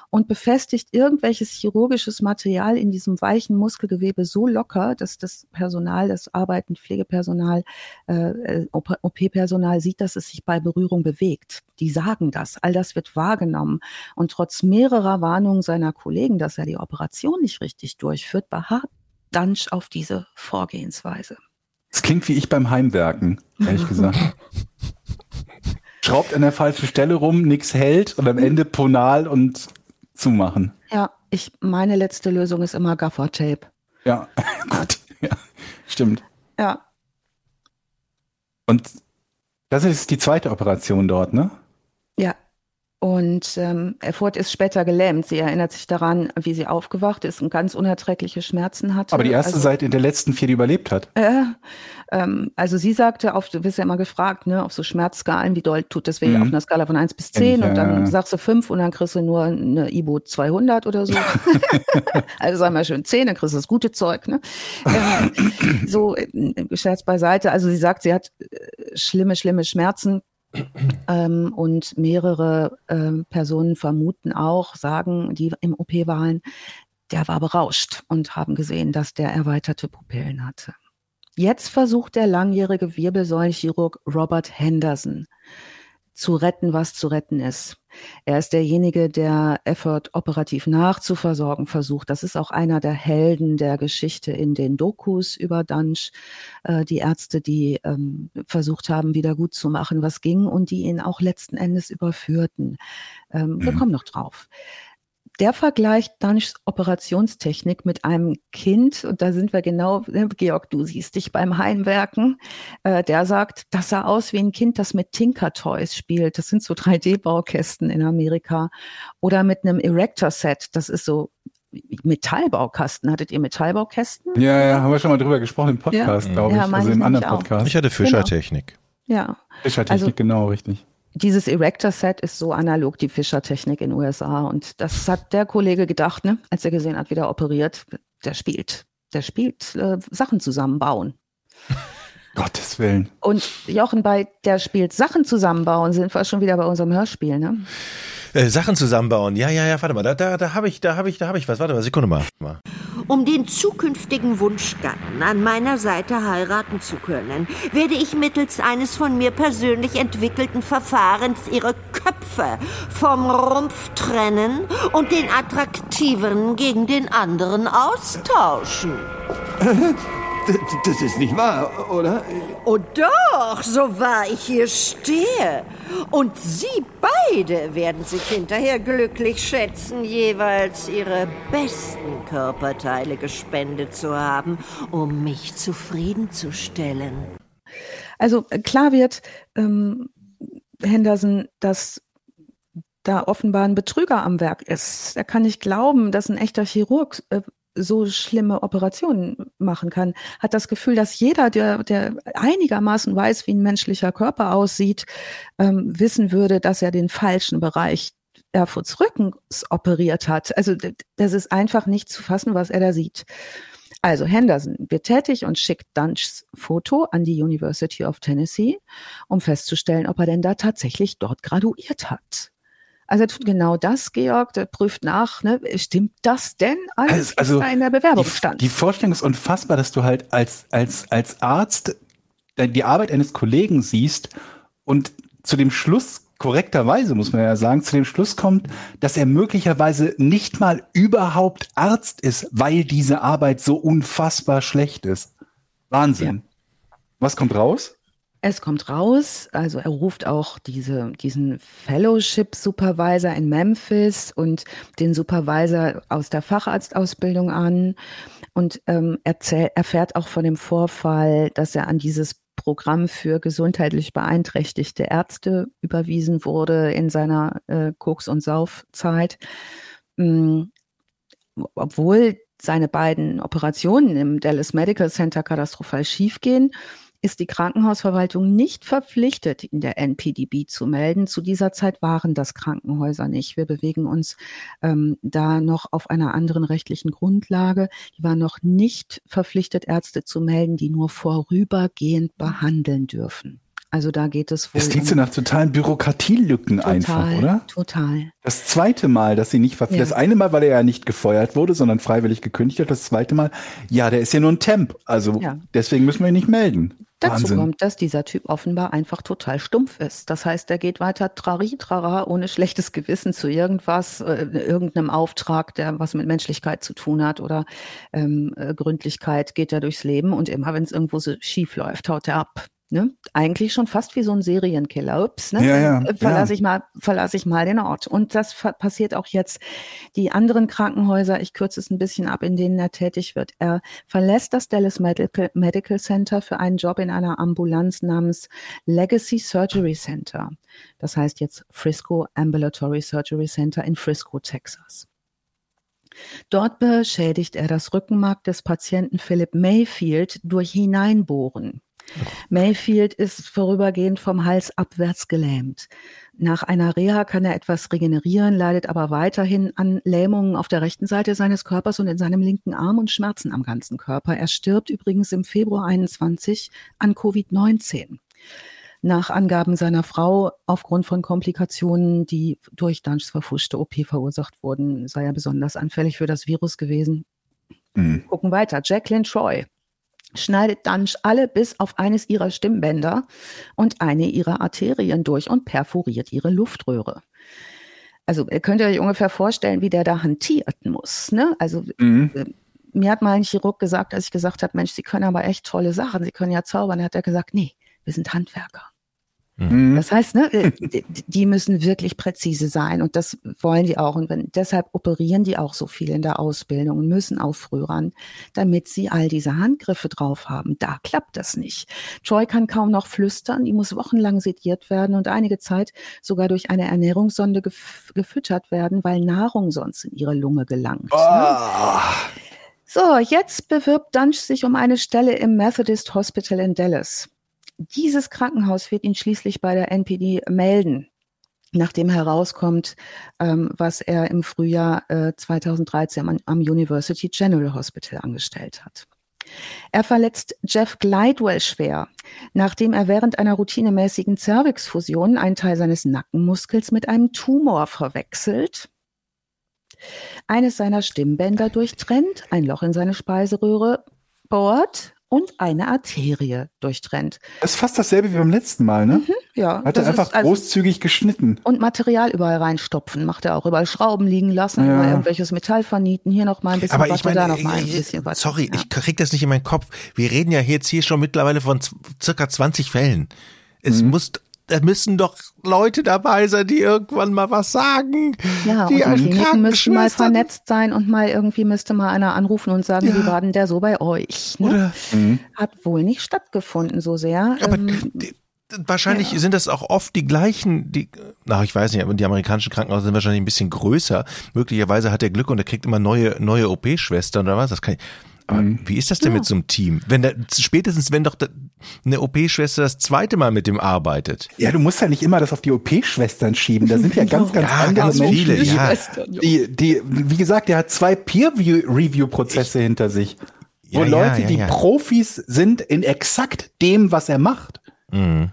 Speaker 2: und befestigt irgendwelches chirurgisches Material in diesem weichen Muskelgewebe so locker, dass das Personal, das arbeitende Pflegepersonal äh, äh, OP-Personal sieht, dass es sich bei Berührung bewegt. Die sagen das. All das wird wahrgenommen. Und trotz mehrerer Warnungen seiner Kollegen, dass er die Operation nicht richtig durchführt, beharrt Dunch auf diese Vorgehensweise.
Speaker 3: Es klingt wie ich beim Heimwerken, ehrlich gesagt. Schraubt an der falschen Stelle rum, nichts hält und am Ende Ponal und zumachen.
Speaker 2: Ja, Ich, meine letzte Lösung ist immer Gaffer-Tape.
Speaker 3: Ja, gut. Ja, stimmt.
Speaker 2: Ja,
Speaker 3: Und das ist die zweite Operation dort, ne?
Speaker 2: ja. Und ähm, Erfurt ist später gelähmt. Sie erinnert sich daran, wie sie aufgewacht ist und ganz unerträgliche Schmerzen hatte.
Speaker 3: Aber die erste
Speaker 2: also,
Speaker 3: Seite in der letzten vier, die überlebt hat.
Speaker 2: Äh, ähm, also sie sagte, auf, du wirst ja immer gefragt, ne, auf so Schmerzskalen, wie doll tut das weh,
Speaker 3: Mhm.
Speaker 2: auf einer Skala von 1 bis
Speaker 3: Kenn ich,
Speaker 2: 10
Speaker 3: ja,
Speaker 2: und dann sagst du 5 und dann kriegst du nur eine Ibo 200 oder so. also sag mal schön 10, dann kriegst du das gute Zeug. Ne? Ähm, so, äh, Scherz beiseite. Also sie sagt, sie hat äh, schlimme, schlimme Schmerzen. Ähm, und mehrere ähm, Personen vermuten auch, sagen, die im OP waren, der war berauscht und haben gesehen, dass der erweiterte Pupillen hatte. Jetzt versucht der langjährige Wirbelsäulenchirurg Robert Henderson zu retten, was zu retten ist. Er ist derjenige, der Effort operativ nachzuversorgen versucht. Das ist auch einer der Helden der Geschichte in den Dokus über Dunch. Äh, die Ärzte, die ähm, versucht haben, wieder gut zu machen, was ging und die ihn auch letzten Endes überführten. Ähm, Wir
Speaker 3: Mhm.
Speaker 2: kommen noch drauf. Der vergleicht Dunchs Operationstechnik mit einem Kind, und da sind wir genau, ne, Georg, du siehst dich beim Heimwerken, äh, der sagt, das sah aus wie ein Kind, das mit Tinker Toys spielt. Das sind so 3D-Baukästen in Amerika. Oder mit einem Erector-Set, das ist so Metallbaukasten. Hattet ihr Metallbaukästen?
Speaker 3: Ja, ja, haben wir schon mal drüber gesprochen im Podcast,
Speaker 1: Ja.
Speaker 3: glaube
Speaker 2: Ja,
Speaker 3: ich.
Speaker 2: meine
Speaker 3: Also
Speaker 2: ich
Speaker 3: im anderen
Speaker 2: auch.
Speaker 3: Podcast.
Speaker 1: Ich hatte Fischertechnik.
Speaker 2: Ja.
Speaker 3: Fischertechnik,
Speaker 2: also-
Speaker 3: genau, richtig.
Speaker 2: Dieses Erector-Set ist so analog die Fischer-Technik in den USA. Und das hat der Kollege gedacht, ne, als er gesehen hat, wie der operiert. Der spielt. Der spielt äh, Sachen zusammenbauen.
Speaker 3: Gottes Willen.
Speaker 2: Und Jochen, bei der spielt Sachen zusammenbauen, sind wir schon wieder bei unserem Hörspiel, ne?
Speaker 1: Äh, Sachen zusammenbauen. Ja, ja, ja, warte mal. Da, da, da habe ich, da habe ich, da habe ich was. Warte mal, Sekunde mal. mal.
Speaker 4: Um den zukünftigen Wunschgatten an meiner Seite heiraten zu können, werde ich mittels eines von mir persönlich entwickelten Verfahrens ihre Köpfe vom Rumpf trennen und den attraktiveren gegen den anderen austauschen.
Speaker 5: Das ist nicht wahr, oder?
Speaker 4: Oh doch, so wahr ich hier stehe. Und Sie beide werden sich hinterher glücklich schätzen, jeweils Ihre besten Körperteile gespendet zu haben, um mich zufriedenzustellen.
Speaker 2: Also klar wird ähm, Henderson, dass da offenbar ein Betrüger am Werk ist. Er kann nicht glauben, dass ein echter Chirurg äh, so schlimme Operationen machen kann. Hat das Gefühl, dass jeder, der, der einigermaßen weiß, wie ein menschlicher Körper aussieht, ähm, wissen würde, dass er den falschen Bereich Erfurts Rückens operiert hat. Also das ist einfach nicht zu fassen, was er da sieht. Also Henderson wird tätig und schickt Dunchs Foto an die University of Tennessee, um festzustellen, ob er denn da tatsächlich dort graduiert hat. Also er tut genau das, Georg, der prüft nach, ne, stimmt das denn alles,
Speaker 3: Also-
Speaker 2: was da in der Bewerbung
Speaker 3: Die,
Speaker 2: stand?
Speaker 3: die Vorstellung ist unfassbar, dass du halt als, als, als Arzt die Arbeit eines Kollegen siehst und zu dem Schluss, korrekterweise muss man ja sagen, zu dem Schluss kommt, dass er möglicherweise nicht mal überhaupt Arzt ist, weil diese Arbeit so unfassbar schlecht ist. Wahnsinn. Was kommt raus?
Speaker 2: Es kommt raus, also er ruft auch diese, diesen Fellowship-Supervisor in Memphis und den Supervisor aus der Facharztausbildung an und ähm, erzähl, erfährt auch von dem Vorfall, dass er an dieses Programm für gesundheitlich beeinträchtigte Ärzte überwiesen wurde in seiner äh, Koks- und Saufzeit. Mm, obwohl seine beiden Operationen im Dallas Medical Center katastrophal schiefgehen, ist die Krankenhausverwaltung nicht verpflichtet, in der NPDB zu melden. Zu dieser Zeit waren das Krankenhäuser nicht. Wir bewegen uns ähm, da noch auf einer anderen rechtlichen Grundlage. Die waren noch nicht verpflichtet, Ärzte zu melden, die nur vorübergehend behandeln dürfen. Also da geht es wohl.
Speaker 3: Das klingt so nach totalen Bürokratielücken
Speaker 2: total,
Speaker 3: einfach, oder?
Speaker 2: Total.
Speaker 3: Das zweite Mal, dass sie nicht verpflichtet,
Speaker 2: Ja.
Speaker 3: das eine Mal, weil er ja nicht gefeuert wurde, sondern freiwillig gekündigt hat, das zweite Mal, ja, der ist ja nur ein Temp, also
Speaker 2: Ja.
Speaker 3: deswegen müssen wir ihn nicht melden.
Speaker 2: Dazu
Speaker 3: Wahnsinn.
Speaker 2: kommt, dass dieser Typ offenbar einfach total stumpf ist. Das heißt, er geht weiter trari trara ohne schlechtes Gewissen zu irgendwas, äh, irgendeinem Auftrag, der was mit Menschlichkeit zu tun hat oder ähm, äh, Gründlichkeit, geht er durchs Leben und immer, wenn es irgendwo so schief läuft, haut er ab. Ne? Eigentlich schon fast wie so ein Serienkiller. Ups, ne?
Speaker 3: Ja, ja,
Speaker 2: Verlasse
Speaker 3: ja.
Speaker 2: ich mal, verlasse ich mal den Ort. Und das passiert auch jetzt. Die anderen Krankenhäuser, ich kürze es ein bisschen ab, in denen er tätig wird. Er verlässt das Dallas Medical, Medical Center für einen Job in einer Ambulanz namens Legacy Surgery Center. Das heißt jetzt Frisco Ambulatory Surgery Center in Frisco, Texas. Dort beschädigt er das Rückenmark des Patienten Philip Mayfield durch Hineinbohren. Mayfield ist vorübergehend vom Hals abwärts gelähmt. Nach einer Reha kann er etwas regenerieren, leidet aber weiterhin an Lähmungen auf der rechten Seite seines Körpers und in seinem linken Arm und Schmerzen am ganzen Körper. Er stirbt übrigens im Februar 21 an Covid-19. Nach Angaben seiner Frau aufgrund von Komplikationen, die durch Dunchs verfuschte OP verursacht wurden, sei er besonders anfällig für das Virus gewesen.
Speaker 3: Mhm.
Speaker 2: Gucken weiter. Jacqueline Troy schneidet Dunch alle bis auf eines ihrer Stimmbänder und eine ihrer Arterien durch und perforiert ihre Luftröhre. Also ihr könnt euch ungefähr vorstellen, wie der da hantieren muss. Ne? Also
Speaker 3: Mhm.
Speaker 2: mir hat mal ein Chirurg gesagt, als ich gesagt habe, Mensch, Sie können aber echt tolle Sachen, Sie können ja zaubern, hat er gesagt, nee, wir sind Handwerker.
Speaker 3: Mhm.
Speaker 2: Das heißt, ne, äh, die- müssen wirklich präzise sein und das wollen die auch. Und wenn, deshalb operieren die auch so viel in der Ausbildung und müssen auch früh ran, damit sie all diese Handgriffe drauf haben. Da klappt das nicht. Joy kann kaum noch flüstern, die muss wochenlang sediert werden und einige Zeit sogar durch eine Ernährungssonde gef gefüttert werden, weil Nahrung sonst in ihre Lunge gelangt. Ne?
Speaker 3: Ah.
Speaker 2: So, jetzt bewirbt Dunch sich um eine Stelle im Methodist Hospital in Dallas. Dieses Krankenhaus wird ihn schließlich bei der NPD melden, nachdem herauskommt, ähm, was er im Frühjahr äh, 2013 am, am University General Hospital angestellt hat. Er verletzt Jeff Glidewell schwer, nachdem er während einer routinemäßigen Cervixfusion einen Teil seines Nackenmuskels mit einem Tumor verwechselt eines seiner Stimmbänder durchtrennt, ein Loch in seine Speiseröhre bohrt und eine Arterie durchtrennt.
Speaker 3: Das ist fast dasselbe wie beim letzten Mal, ne?
Speaker 2: Ja,
Speaker 3: Hat er einfach
Speaker 2: ist also-
Speaker 3: großzügig geschnitten.
Speaker 2: und Material überall reinstopfen, macht er auch überall Schrauben liegen lassen,
Speaker 3: Ja.
Speaker 2: irgendwelches Metall vernieten, hier noch mal ein bisschen
Speaker 1: Aber
Speaker 2: was
Speaker 1: ich meine,
Speaker 2: da noch mal ein
Speaker 1: äh,
Speaker 2: bisschen was.
Speaker 1: sorry,
Speaker 2: ja.
Speaker 1: ich krieg das nicht in meinen Kopf. Wir reden ja jetzt hier schon mittlerweile von circa 20 Fällen. Es
Speaker 3: Mhm.
Speaker 1: muss, da müssen doch Leute dabei sein, die irgendwann mal was sagen.
Speaker 2: Ja,
Speaker 1: die
Speaker 2: und die Kliniken müssten mal vernetzt sein und mal irgendwie müsste mal einer anrufen und sagen, wie war denn der so bei euch? Ne?
Speaker 1: Oder,
Speaker 2: Hat wohl nicht stattgefunden so sehr.
Speaker 1: aber
Speaker 2: Ähm,
Speaker 1: wahrscheinlich sind das auch oft die gleichen, die, na, ich weiß nicht, aber die amerikanischen Krankenhäuser sind wahrscheinlich ein bisschen größer. Möglicherweise hat er Glück und er kriegt immer neue, neue OP-Schwestern oder was, das kann ich, aber
Speaker 3: Mhm.
Speaker 1: wie ist das denn mit so einem Team? Wenn der, spätestens wenn doch da- eine OP-Schwester das zweite Mal mit dem arbeitet.
Speaker 3: Ja, du musst ja nicht immer das auf die OP-Schwestern schieben. Da sind ja ganz, ganz
Speaker 1: Ja,
Speaker 3: andere
Speaker 1: ganz
Speaker 3: Menschen.
Speaker 1: viele,
Speaker 3: die,
Speaker 1: ja.
Speaker 3: die, die, wie gesagt, der hat zwei Peer-Review-Prozesse hinter sich. Wo
Speaker 1: Ja, ja,
Speaker 3: Leute,
Speaker 1: ja,
Speaker 3: die
Speaker 1: ja.
Speaker 3: Profis sind in exakt dem, was er macht.
Speaker 1: Mhm.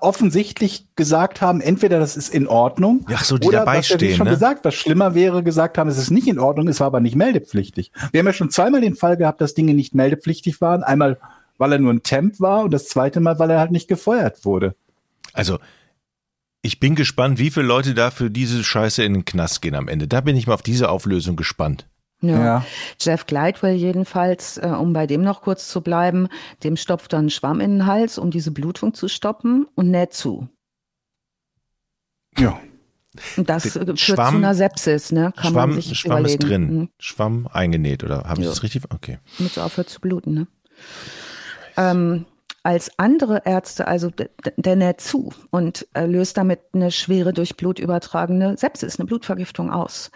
Speaker 3: Offensichtlich gesagt haben, entweder das ist in Ordnung,
Speaker 1: Ach so, die
Speaker 3: oder
Speaker 1: dabei
Speaker 3: was
Speaker 1: stehen,
Speaker 3: schon
Speaker 1: ne?
Speaker 3: gesagt, was schlimmer wäre, gesagt haben, es ist nicht in Ordnung, es war aber nicht meldepflichtig. Wir haben ja schon zweimal den Fall gehabt, dass Dinge nicht meldepflichtig waren. Einmal, weil er nur ein Temp war und das zweite Mal, weil er halt nicht gefeuert wurde.
Speaker 1: Also, ich bin gespannt, wie viele Leute da für diese Scheiße in den Knast gehen am Ende. Da bin ich mal auf diese Auflösung gespannt.
Speaker 2: Ja.
Speaker 3: Ja.
Speaker 2: Jeff Glidewell jedenfalls, äh, um bei dem noch kurz zu bleiben, dem stopft dann einen Schwamm in den Hals, um diese Blutung zu stoppen und näht zu.
Speaker 3: Ja.
Speaker 2: Und das äh, führt
Speaker 1: Schwamm-
Speaker 2: zu einer Sepsis, ne? Kann
Speaker 1: Schwamm,
Speaker 2: man sich
Speaker 1: Schwamm ist
Speaker 2: überlegen.
Speaker 1: drin.
Speaker 2: Mhm.
Speaker 1: Schwamm eingenäht, oder habe ich
Speaker 2: Ja.
Speaker 1: das richtig? Okay.
Speaker 2: Damit es aufhört zu bluten, ne? Ähm, als andere Ärzte, also der näht zu und äh, löst damit eine schwere durch Blut übertragene Sepsis, eine Blutvergiftung aus.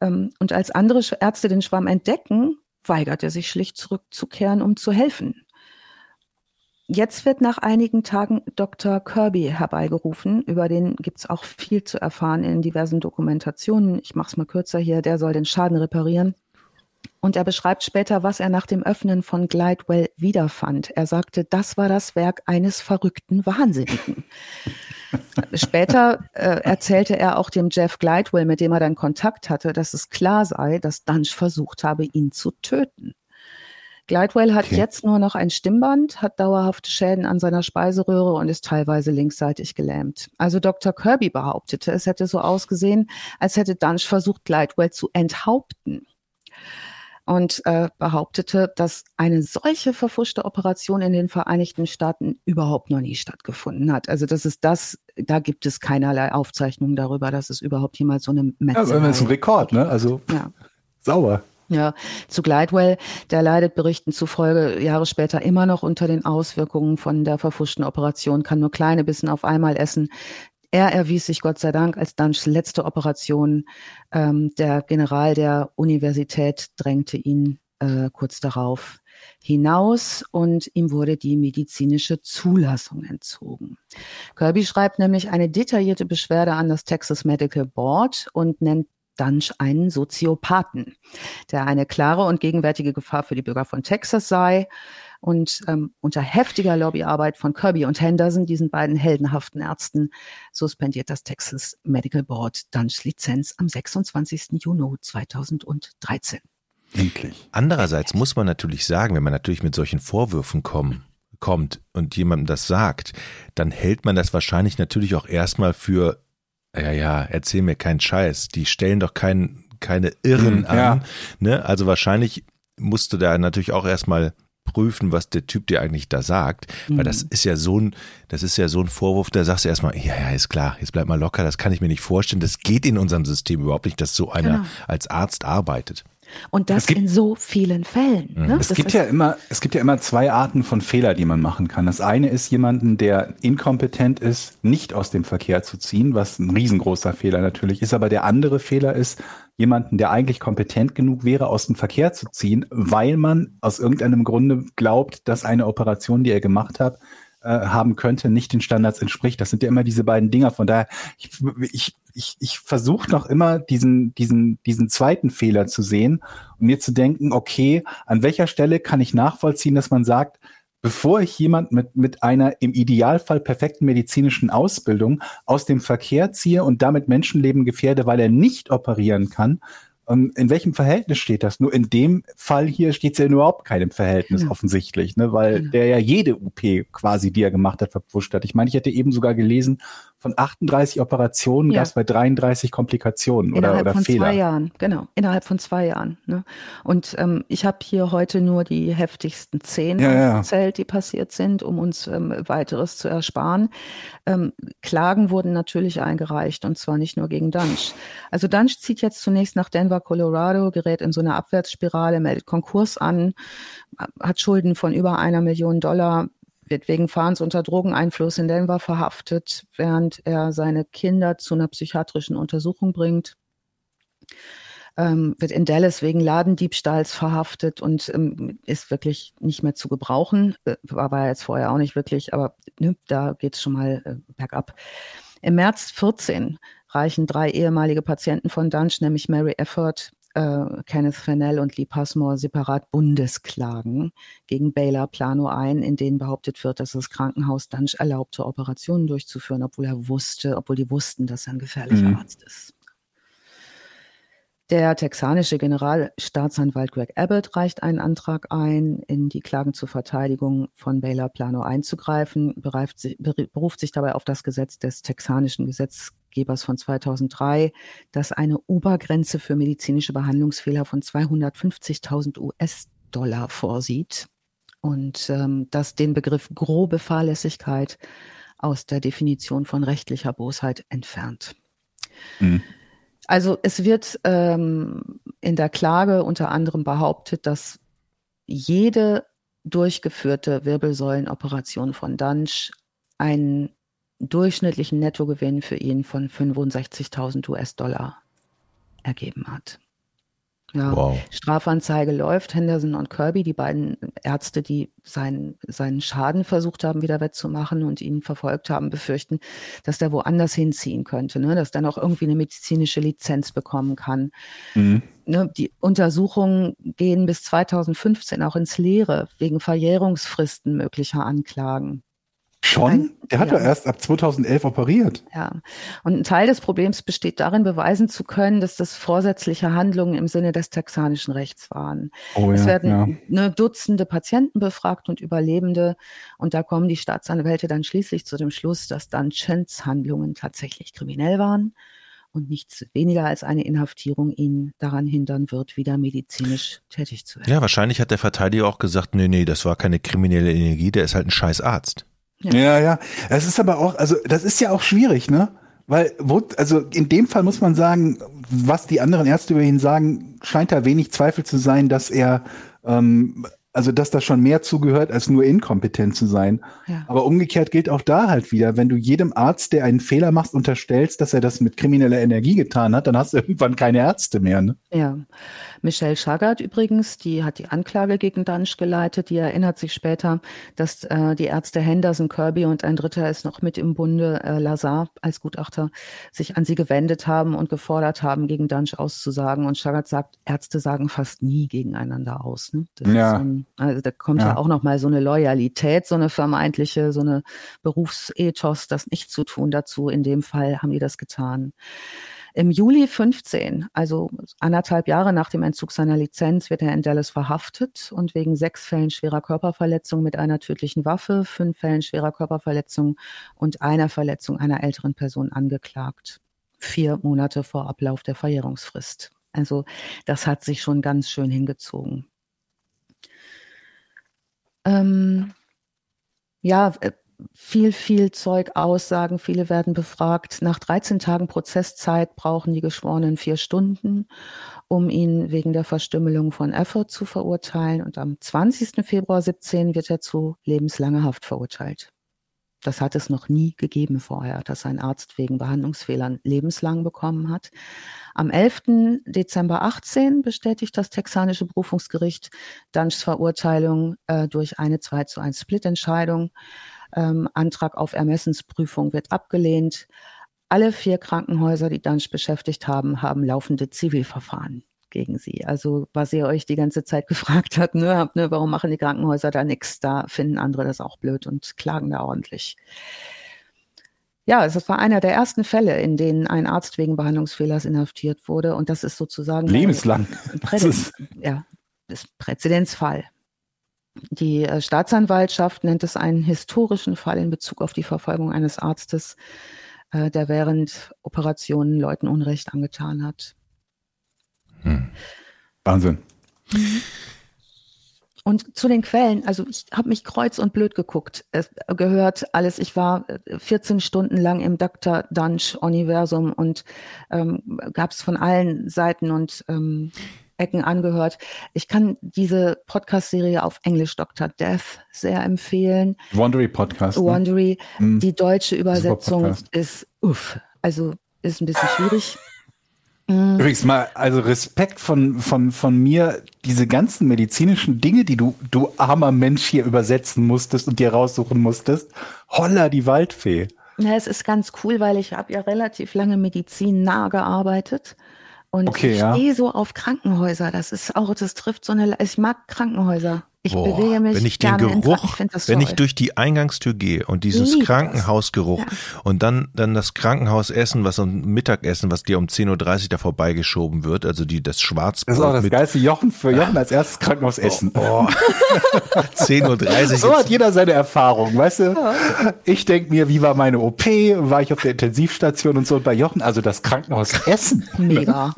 Speaker 2: Ähm, und als andere Ärzte den Schwamm entdecken, weigert er sich schlicht zurückzukehren, um zu helfen. Jetzt wird nach einigen Tagen Dr. Kirby herbeigerufen. Über den gibt's auch viel zu erfahren in diversen Dokumentationen. Ich mache es mal kürzer hier. Der soll den Schaden reparieren. Und er beschreibt später, was er nach dem Öffnen von Glidewell wiederfand. Er sagte, das war das Werk eines verrückten Wahnsinnigen. Später äh, erzählte er auch dem Jeff Glidewell, mit dem er dann Kontakt hatte, dass es klar sei, dass Dunch versucht habe, ihn zu töten. Glidewell hat
Speaker 3: Okay.
Speaker 2: jetzt nur noch ein Stimmband, hat dauerhafte Schäden an seiner Speiseröhre und ist teilweise linksseitig gelähmt. Also Dr. Kirby behauptete, es hätte so ausgesehen, als hätte Dunch versucht, Glidewell zu enthaupten. Und äh, behauptete, dass eine solche verfuschte Operation in den Vereinigten Staaten überhaupt noch nie stattgefunden hat. Also das ist das, da gibt es keinerlei Aufzeichnungen darüber, dass es überhaupt jemals so eine Metzgerei
Speaker 3: Ja, das ist ein Rekord, ne? Also
Speaker 2: ja.
Speaker 3: sauber.
Speaker 2: Ja, zu Glidewell, der leidet Berichten zufolge Jahre später immer noch unter den Auswirkungen von der verfuschten Operation, kann nur kleine Bissen auf einmal essen. Er erwies sich Gott sei Dank als Dunchs letzte Operation. Ähm, der General der Universität drängte ihn äh, kurz darauf hinaus und ihm wurde die medizinische Zulassung entzogen. Kirby schreibt nämlich eine detaillierte Beschwerde an das Texas Medical Board und nennt Dunch einen Soziopathen, der eine klare und gegenwärtige Gefahr für die Bürger von Texas sei. Und ähm, unter heftiger Lobbyarbeit von Kirby und Henderson, diesen beiden heldenhaften Ärzten, suspendiert das Texas Medical Board Dunchs Lizenz am 26. Juni 2013.
Speaker 3: Endlich.
Speaker 1: Andererseits muss man natürlich sagen, wenn man natürlich mit solchen Vorwürfen kommen, kommt und jemandem das sagt, dann hält man das wahrscheinlich natürlich auch erstmal für, ja, ja, erzähl mir keinen Scheiß, die stellen doch kein, keine Irren
Speaker 3: Hm,
Speaker 1: an.
Speaker 3: ja.
Speaker 1: Ne? Also wahrscheinlich musst du da natürlich auch erstmal prüfen, was der Typ dir eigentlich da sagt, weil das ist ja so ein, das ist ja so ein Vorwurf, da sagst du erstmal, ja, ja, ist klar, jetzt bleib mal locker, das kann ich mir nicht vorstellen, das geht in unserem System überhaupt nicht, dass so einer
Speaker 2: Genau.
Speaker 1: als Arzt arbeitet.
Speaker 2: Und das
Speaker 3: gibt-
Speaker 2: in so vielen Fällen. Ne?
Speaker 3: Es
Speaker 2: Das
Speaker 3: gibt ja immer, es gibt ja immer zwei Arten von Fehler, die man machen kann. Das eine ist jemanden, der inkompetent ist, nicht aus dem Verkehr zu ziehen, was ein riesengroßer Fehler natürlich ist. Aber der andere Fehler ist, jemanden, der eigentlich kompetent genug wäre, aus dem Verkehr zu ziehen, weil man aus irgendeinem Grunde glaubt, dass eine Operation, die er gemacht hat, äh, haben könnte, nicht den Standards entspricht. Das sind ja immer diese beiden Dinger. Von daher, ich, ich, ich, ich versuche noch immer diesen, diesen, diesen zweiten Fehler zu sehen und mir zu denken, okay, an welcher Stelle kann ich nachvollziehen, dass man sagt, bevor ich jemand mit, mit einer im Idealfall perfekten medizinischen Ausbildung aus dem Verkehr ziehe und damit Menschenleben gefährde, weil er nicht operieren kann, ähm, in welchem Verhältnis steht das? Nur in dem Fall hier steht es ja in überhaupt keinem Verhältnis
Speaker 2: Ja.
Speaker 3: offensichtlich, ne? weil
Speaker 2: Ja.
Speaker 3: der ja jede UP quasi, die er gemacht hat, verpfuscht hat. Ich meine, ich hätte eben sogar gelesen, von 38 Operationen
Speaker 2: Ja.
Speaker 3: gab es bei 33 Komplikationen oder,
Speaker 2: Innerhalb
Speaker 3: oder
Speaker 2: von
Speaker 3: Fehler.
Speaker 2: zwei Jahren, genau, innerhalb von zwei Jahren. Ne? Und ähm, ich habe hier heute nur die heftigsten zehn
Speaker 3: Ja,
Speaker 2: aufgezählt, die passiert sind, um uns ähm, weiteres zu ersparen. Ähm, Klagen wurden natürlich eingereicht und zwar nicht nur gegen Dunch. Also Dunch zieht jetzt zunächst nach Denver, Colorado, gerät in so eine Abwärtsspirale, meldet Konkurs an, hat Schulden von über einer Million Dollar, wird wegen Fahrens unter Drogeneinfluss in Denver verhaftet, während er seine Kinder zu einer psychiatrischen Untersuchung bringt. Ähm, wird in Dallas wegen Ladendiebstahls verhaftet und ähm, ist wirklich nicht mehr zu gebrauchen. Äh, war er jetzt vorher auch nicht wirklich, aber ne, da geht es schon mal äh, bergab. Im März 14 reichen drei ehemalige Patienten von Dunch, nämlich Mary Efford, äh, Kenneth Fennell und Lee Passmore, separat Bundesklagen gegen Baylor Plano ein, in denen behauptet wird, dass das Krankenhaus Dunch erlaubte, Operationen durchzuführen, obwohl er wusste, obwohl die wussten, dass er ein gefährlicher
Speaker 3: Mhm.
Speaker 2: Arzt ist. Der texanische Generalstaatsanwalt Greg Abbott reicht einen Antrag ein, in die Klagen zur Verteidigung von Baylor Plano einzugreifen, beruft sich dabei auf das Gesetz des texanischen Gesetzgebers von 2003, das eine Obergrenze für medizinische Behandlungsfehler von 250.000 US-Dollar vorsieht und ähm, das den Begriff grobe Fahrlässigkeit aus der Definition von rechtlicher Bosheit entfernt.
Speaker 3: Mhm.
Speaker 2: Also es wird ähm, in der Klage unter anderem behauptet, dass jede durchgeführte Wirbelsäulenoperation von Dunch einen durchschnittlichen Nettogewinn für ihn von 65.000 US-Dollar ergeben hat. Ja,
Speaker 1: Wow.
Speaker 2: Strafanzeige läuft. Henderson und Kirby, die beiden Ärzte, die seinen, seinen Schaden versucht haben, wieder wettzumachen und ihn verfolgt haben, befürchten, dass der woanders hinziehen könnte, ne? dass der noch irgendwie eine medizinische Lizenz bekommen kann.
Speaker 3: Mhm.
Speaker 2: Ne? Die Untersuchungen gehen bis 2015 auch ins Leere wegen Verjährungsfristen möglicher Anklagen.
Speaker 3: Schon?
Speaker 2: Nein.
Speaker 3: Der hat
Speaker 2: Ja.
Speaker 3: doch erst ab 2011 operiert.
Speaker 2: Ja, und ein Teil des Problems besteht darin, beweisen zu können, dass das vorsätzliche Handlungen im Sinne des texanischen Rechts waren.
Speaker 3: Oh
Speaker 2: es
Speaker 3: ja,
Speaker 2: werden
Speaker 3: ja.
Speaker 2: ne, Dutzende Patienten befragt und Überlebende. Und da kommen die Staatsanwälte dann schließlich zu dem Schluss, dass dann Chens Handlungen tatsächlich kriminell waren und nichts weniger als eine Inhaftierung ihn daran hindern wird, wieder medizinisch tätig zu werden.
Speaker 1: Ja, wahrscheinlich hat der Verteidiger auch gesagt, nee, nee, das war keine kriminelle Energie, der ist halt ein scheiß Arzt.
Speaker 3: Ja, ja. ja. Es ist aber auch, also das ist ja auch schwierig, ne? Weil, wo, also in dem Fall muss man sagen, was die anderen Ärzte über ihn sagen, scheint da wenig Zweifel zu sein, dass er ähm, also dass da schon mehr zugehört, als nur inkompetent zu sein. Ja. Aber umgekehrt gilt auch da halt wieder, wenn du jedem Arzt, der einen Fehler macht, unterstellst, dass er das mit krimineller Energie getan hat, dann hast du irgendwann keine Ärzte mehr. Ne?
Speaker 2: Ja. Michelle Schaggart übrigens, die hat die Anklage gegen Dunsch geleitet, die erinnert sich später, dass äh, die Ärzte Henderson, Kirby und ein Dritter ist noch mit im Bunde, äh, Lazar als Gutachter, sich an sie gewendet haben und gefordert haben, gegen Dunsch auszusagen. Und Schaggart sagt, Ärzte sagen fast nie gegeneinander aus. Ne?
Speaker 3: ja.
Speaker 2: So also da kommt ja, ja auch noch mal so eine Loyalität, so eine vermeintliche, so eine Berufsethos, das nicht zu tun dazu. In dem Fall haben die das getan. Im Juli 15, also anderthalb Jahre nach dem Entzug seiner Lizenz, wird er in Dallas verhaftet und wegen sechs Fällen schwerer Körperverletzung mit einer tödlichen Waffe, fünf Fällen schwerer Körperverletzung und einer Verletzung einer älteren Person angeklagt. Vier Monate vor Ablauf der Verjährungsfrist. Also das hat sich schon ganz schön hingezogen. Ähm, ja, äh, viel, viel Zeug aussagen. Viele werden befragt. Nach 13 Tagen Prozesszeit brauchen die Geschworenen vier Stunden, um ihn wegen der Verstümmelung von Effort zu verurteilen. Und am 20. Februar 17 wird er zu lebenslanger Haft verurteilt. Das hat es noch nie gegeben vorher, dass ein Arzt wegen Behandlungsfehlern lebenslang bekommen hat. Am 11. Dezember 18 bestätigt das texanische Berufungsgericht Dunschs Verurteilung äh, durch eine 2 zu 1 Splitentscheidung. Ähm, Antrag auf Ermessensprüfung wird abgelehnt. Alle vier Krankenhäuser, die Dunsch beschäftigt haben, haben laufende Zivilverfahren gegen sie. Also was ihr euch die ganze Zeit gefragt habt, ne, habt, ne, warum machen die Krankenhäuser da nichts? Da finden andere das auch blöd und klagen da ordentlich. Ja, es war einer der ersten Fälle, in denen ein Arzt wegen Behandlungsfehlers inhaftiert wurde. Und das ist sozusagen
Speaker 3: lebenslang.
Speaker 2: Präzedenzfall. ja, ist Präzedenzfall. Die äh, Staatsanwaltschaft nennt es einen historischen Fall in Bezug auf die Verfolgung eines Arztes, äh, der während Operationen Leuten Unrecht angetan hat.
Speaker 3: Hm. Wahnsinn.
Speaker 2: Mhm. Und zu den Quellen, also ich habe mich kreuz und blöd geguckt, es gehört alles. Ich war 14 äh, Stunden lang im Dr. Dunch Universum und ähm, gab es von allen Seiten und ähm, Ecken angehört. Ich kann diese Podcast-Serie auf Englisch Dr. Death sehr empfehlen.
Speaker 3: Wondery Podcast.
Speaker 2: Wondery. Ne? Die deutsche Übersetzung ist uff, also ist ein bisschen schwierig.
Speaker 3: Mhm. Übrigens mal, also Respekt von, von, von mir, diese ganzen medizinischen Dinge, die du, du armer Mensch hier übersetzen musstest und dir raussuchen musstest. Holla, die Waldfee.
Speaker 2: Ja, es ist ganz cool, weil ich habe ja relativ lange Medizin nah gearbeitet. Und okay, ich ja. stehe so auf Krankenhäuser. Das ist auch, das trifft so eine, ich mag Krankenhäuser. Ich Boah, bewege mich
Speaker 1: wenn ich den Geruch, ich wenn ich durch die Eingangstür gehe und dieses Lieb Krankenhausgeruch ja. und dann dann das Krankenhausessen, was um Mittagessen, was dir um 10:30 Uhr da vorbeigeschoben wird, also die das Schwarzbrot.
Speaker 3: Das ist auch das geilste Jochen für Jochen als erstes Krankenhausessen. Oh,
Speaker 1: oh. 10:30 Uhr.
Speaker 3: So hat jeder seine Erfahrung, weißt du? Ich denke mir, wie war meine OP, war ich auf der Intensivstation und so und bei Jochen, also das Krankenhausessen.
Speaker 2: Mega.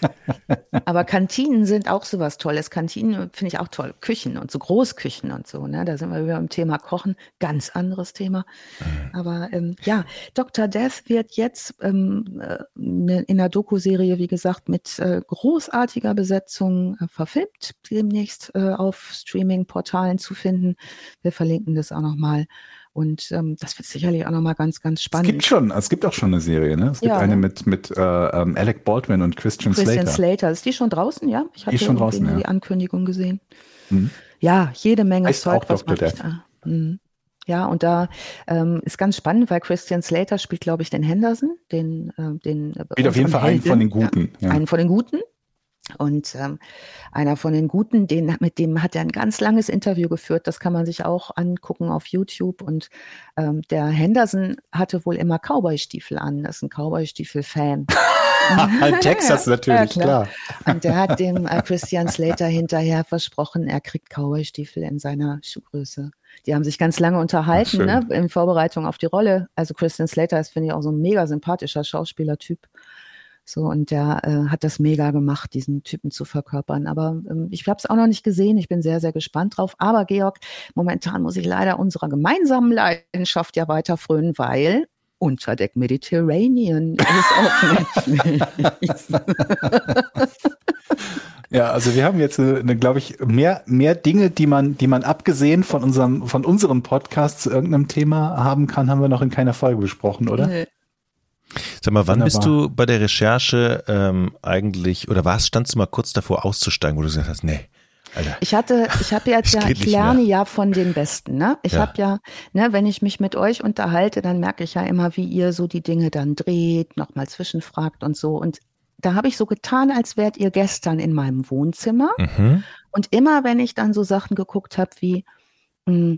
Speaker 2: Aber Kantinen sind auch sowas Tolles. Kantinen finde ich auch toll. Küche Küchen und so Großküchen und so. Ne? Da sind wir wieder beim Thema Kochen, ganz anderes Thema. Mhm. Aber ähm, ja, Dr. Death wird jetzt ähm, äh, in der Doku-Serie, wie gesagt, mit äh, großartiger Besetzung äh, verfilmt, demnächst äh, auf Streaming-Portalen zu finden. Wir verlinken das auch nochmal. Und ähm, das wird sicherlich auch nochmal ganz, ganz spannend.
Speaker 3: Es gibt schon, es gibt auch schon eine Serie, ne? Es gibt ja, eine mit, mit äh, ähm, Alec Baldwin und Christian, Christian Slater. Christian
Speaker 2: Slater. Ist die schon draußen, ja?
Speaker 3: Ich hatte schon draußen, ja.
Speaker 2: die Ankündigung gesehen. Mhm. Ja, jede Menge heißt Zeug, was man nicht, mhm. Ja, und da ähm, ist ganz spannend, weil Christian Slater spielt, glaube ich, den Henderson, den, äh, den
Speaker 3: spielt auf jeden Fall einen von den Guten.
Speaker 2: Ja, ja. Einen von den Guten. Und ähm, einer von den Guten, den, mit dem hat er ein ganz langes Interview geführt. Das kann man sich auch angucken auf YouTube. Und ähm, der Henderson hatte wohl immer Cowboy-Stiefel an. Das ist ein Cowboy-Stiefel-Fan.
Speaker 3: Texas natürlich,
Speaker 2: Ja,
Speaker 3: klar.
Speaker 2: Und der hat dem äh, Christian Slater hinterher versprochen, er kriegt Cowboy-Stiefel in seiner Schuhgröße. Die haben sich ganz lange unterhalten,
Speaker 3: schön.
Speaker 2: ne, in Vorbereitung auf die Rolle. Also Christian Slater ist, finde ich, auch so ein mega sympathischer Schauspielertyp. So, und der äh, hat das mega gemacht, diesen Typen zu verkörpern. Aber ähm, ich habe es auch noch nicht gesehen. Ich bin sehr, sehr gespannt drauf. Aber Georg, momentan muss ich leider unserer gemeinsamen Leidenschaft ja weiter frönen, weil Unterdeck Mediterranean ist Netflix.
Speaker 3: Ja, also wir haben jetzt, eine, glaube ich, mehr, mehr Dinge, die man, die man abgesehen von unserem, von unserem Podcast zu irgendeinem Thema haben kann, haben wir noch in keiner Folge besprochen, oder?
Speaker 2: Nee.
Speaker 1: Sag mal, wann bist
Speaker 3: Wunderbar.
Speaker 1: du bei der Recherche ähm, eigentlich, oder was, standst du mal kurz davor auszusteigen, wo du gesagt hast, nee, Alter.
Speaker 2: Ich hatte, ich habe jetzt ja, ich lerne ja von den Besten, ne? Ich
Speaker 1: Ja.
Speaker 2: habe ja, ne, wenn ich mich mit euch unterhalte, dann merke ich ja immer, wie ihr so die Dinge dann dreht, nochmal zwischenfragt und so. Und da habe ich so getan, als wärt ihr gestern in meinem Wohnzimmer.
Speaker 1: Mhm.
Speaker 2: Und immer, wenn ich dann so Sachen geguckt habe wie, mh,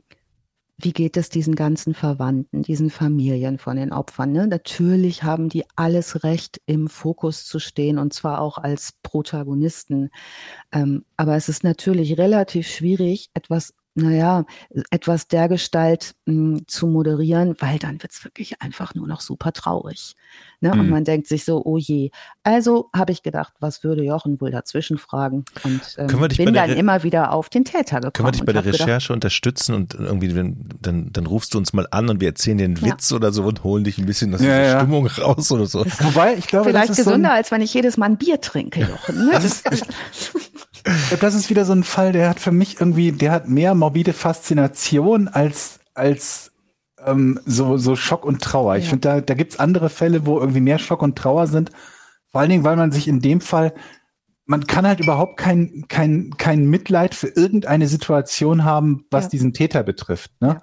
Speaker 2: wie geht es diesen ganzen Verwandten, diesen Familien von den Opfern? Ne? Natürlich haben die alles Recht, im Fokus zu stehen und zwar auch als Protagonisten. Ähm, aber es ist natürlich relativ schwierig, etwas, naja, etwas dergestalt mh, zu moderieren, weil dann wird's wirklich einfach nur noch super traurig. Ne? Und
Speaker 1: Mhm.
Speaker 2: man denkt sich so, oh je. Also habe ich gedacht, was würde Jochen wohl dazwischen fragen? Und ähm,
Speaker 1: Können wir dich bei
Speaker 2: bin
Speaker 1: der
Speaker 2: dann
Speaker 1: Re-
Speaker 2: immer wieder auf den Täter gekommen.
Speaker 1: Können wir dich bei
Speaker 2: und
Speaker 1: der
Speaker 2: hab gedacht,
Speaker 1: Recherche unterstützen und irgendwie, wenn, dann, dann rufst du uns mal an und wir erzählen dir einen
Speaker 2: Ja.
Speaker 1: Witz oder so und holen dich ein bisschen aus
Speaker 3: Ja,
Speaker 1: der
Speaker 3: ja.
Speaker 1: Stimmung raus oder so.
Speaker 3: Wobei, ich glaube,
Speaker 2: Vielleicht
Speaker 3: das ist so
Speaker 2: gesünder,
Speaker 3: ein,
Speaker 2: als wenn ich jedes Mal ein Bier trinke, Jochen. Ne?
Speaker 3: das ist, glaub, das ist wieder so ein Fall, der hat für mich irgendwie, der hat mehr morbide Faszination als, als ähm, so, so Schock und Trauer. Ich
Speaker 2: Ja.
Speaker 3: finde, da, da gibt's andere Fälle, wo irgendwie mehr Schock und Trauer sind. Vor allen Dingen, weil man sich in dem Fall, man kann halt überhaupt kein, kein, kein Mitleid für irgendeine Situation haben, was
Speaker 2: Ja.
Speaker 3: diesen Täter betrifft. Ne?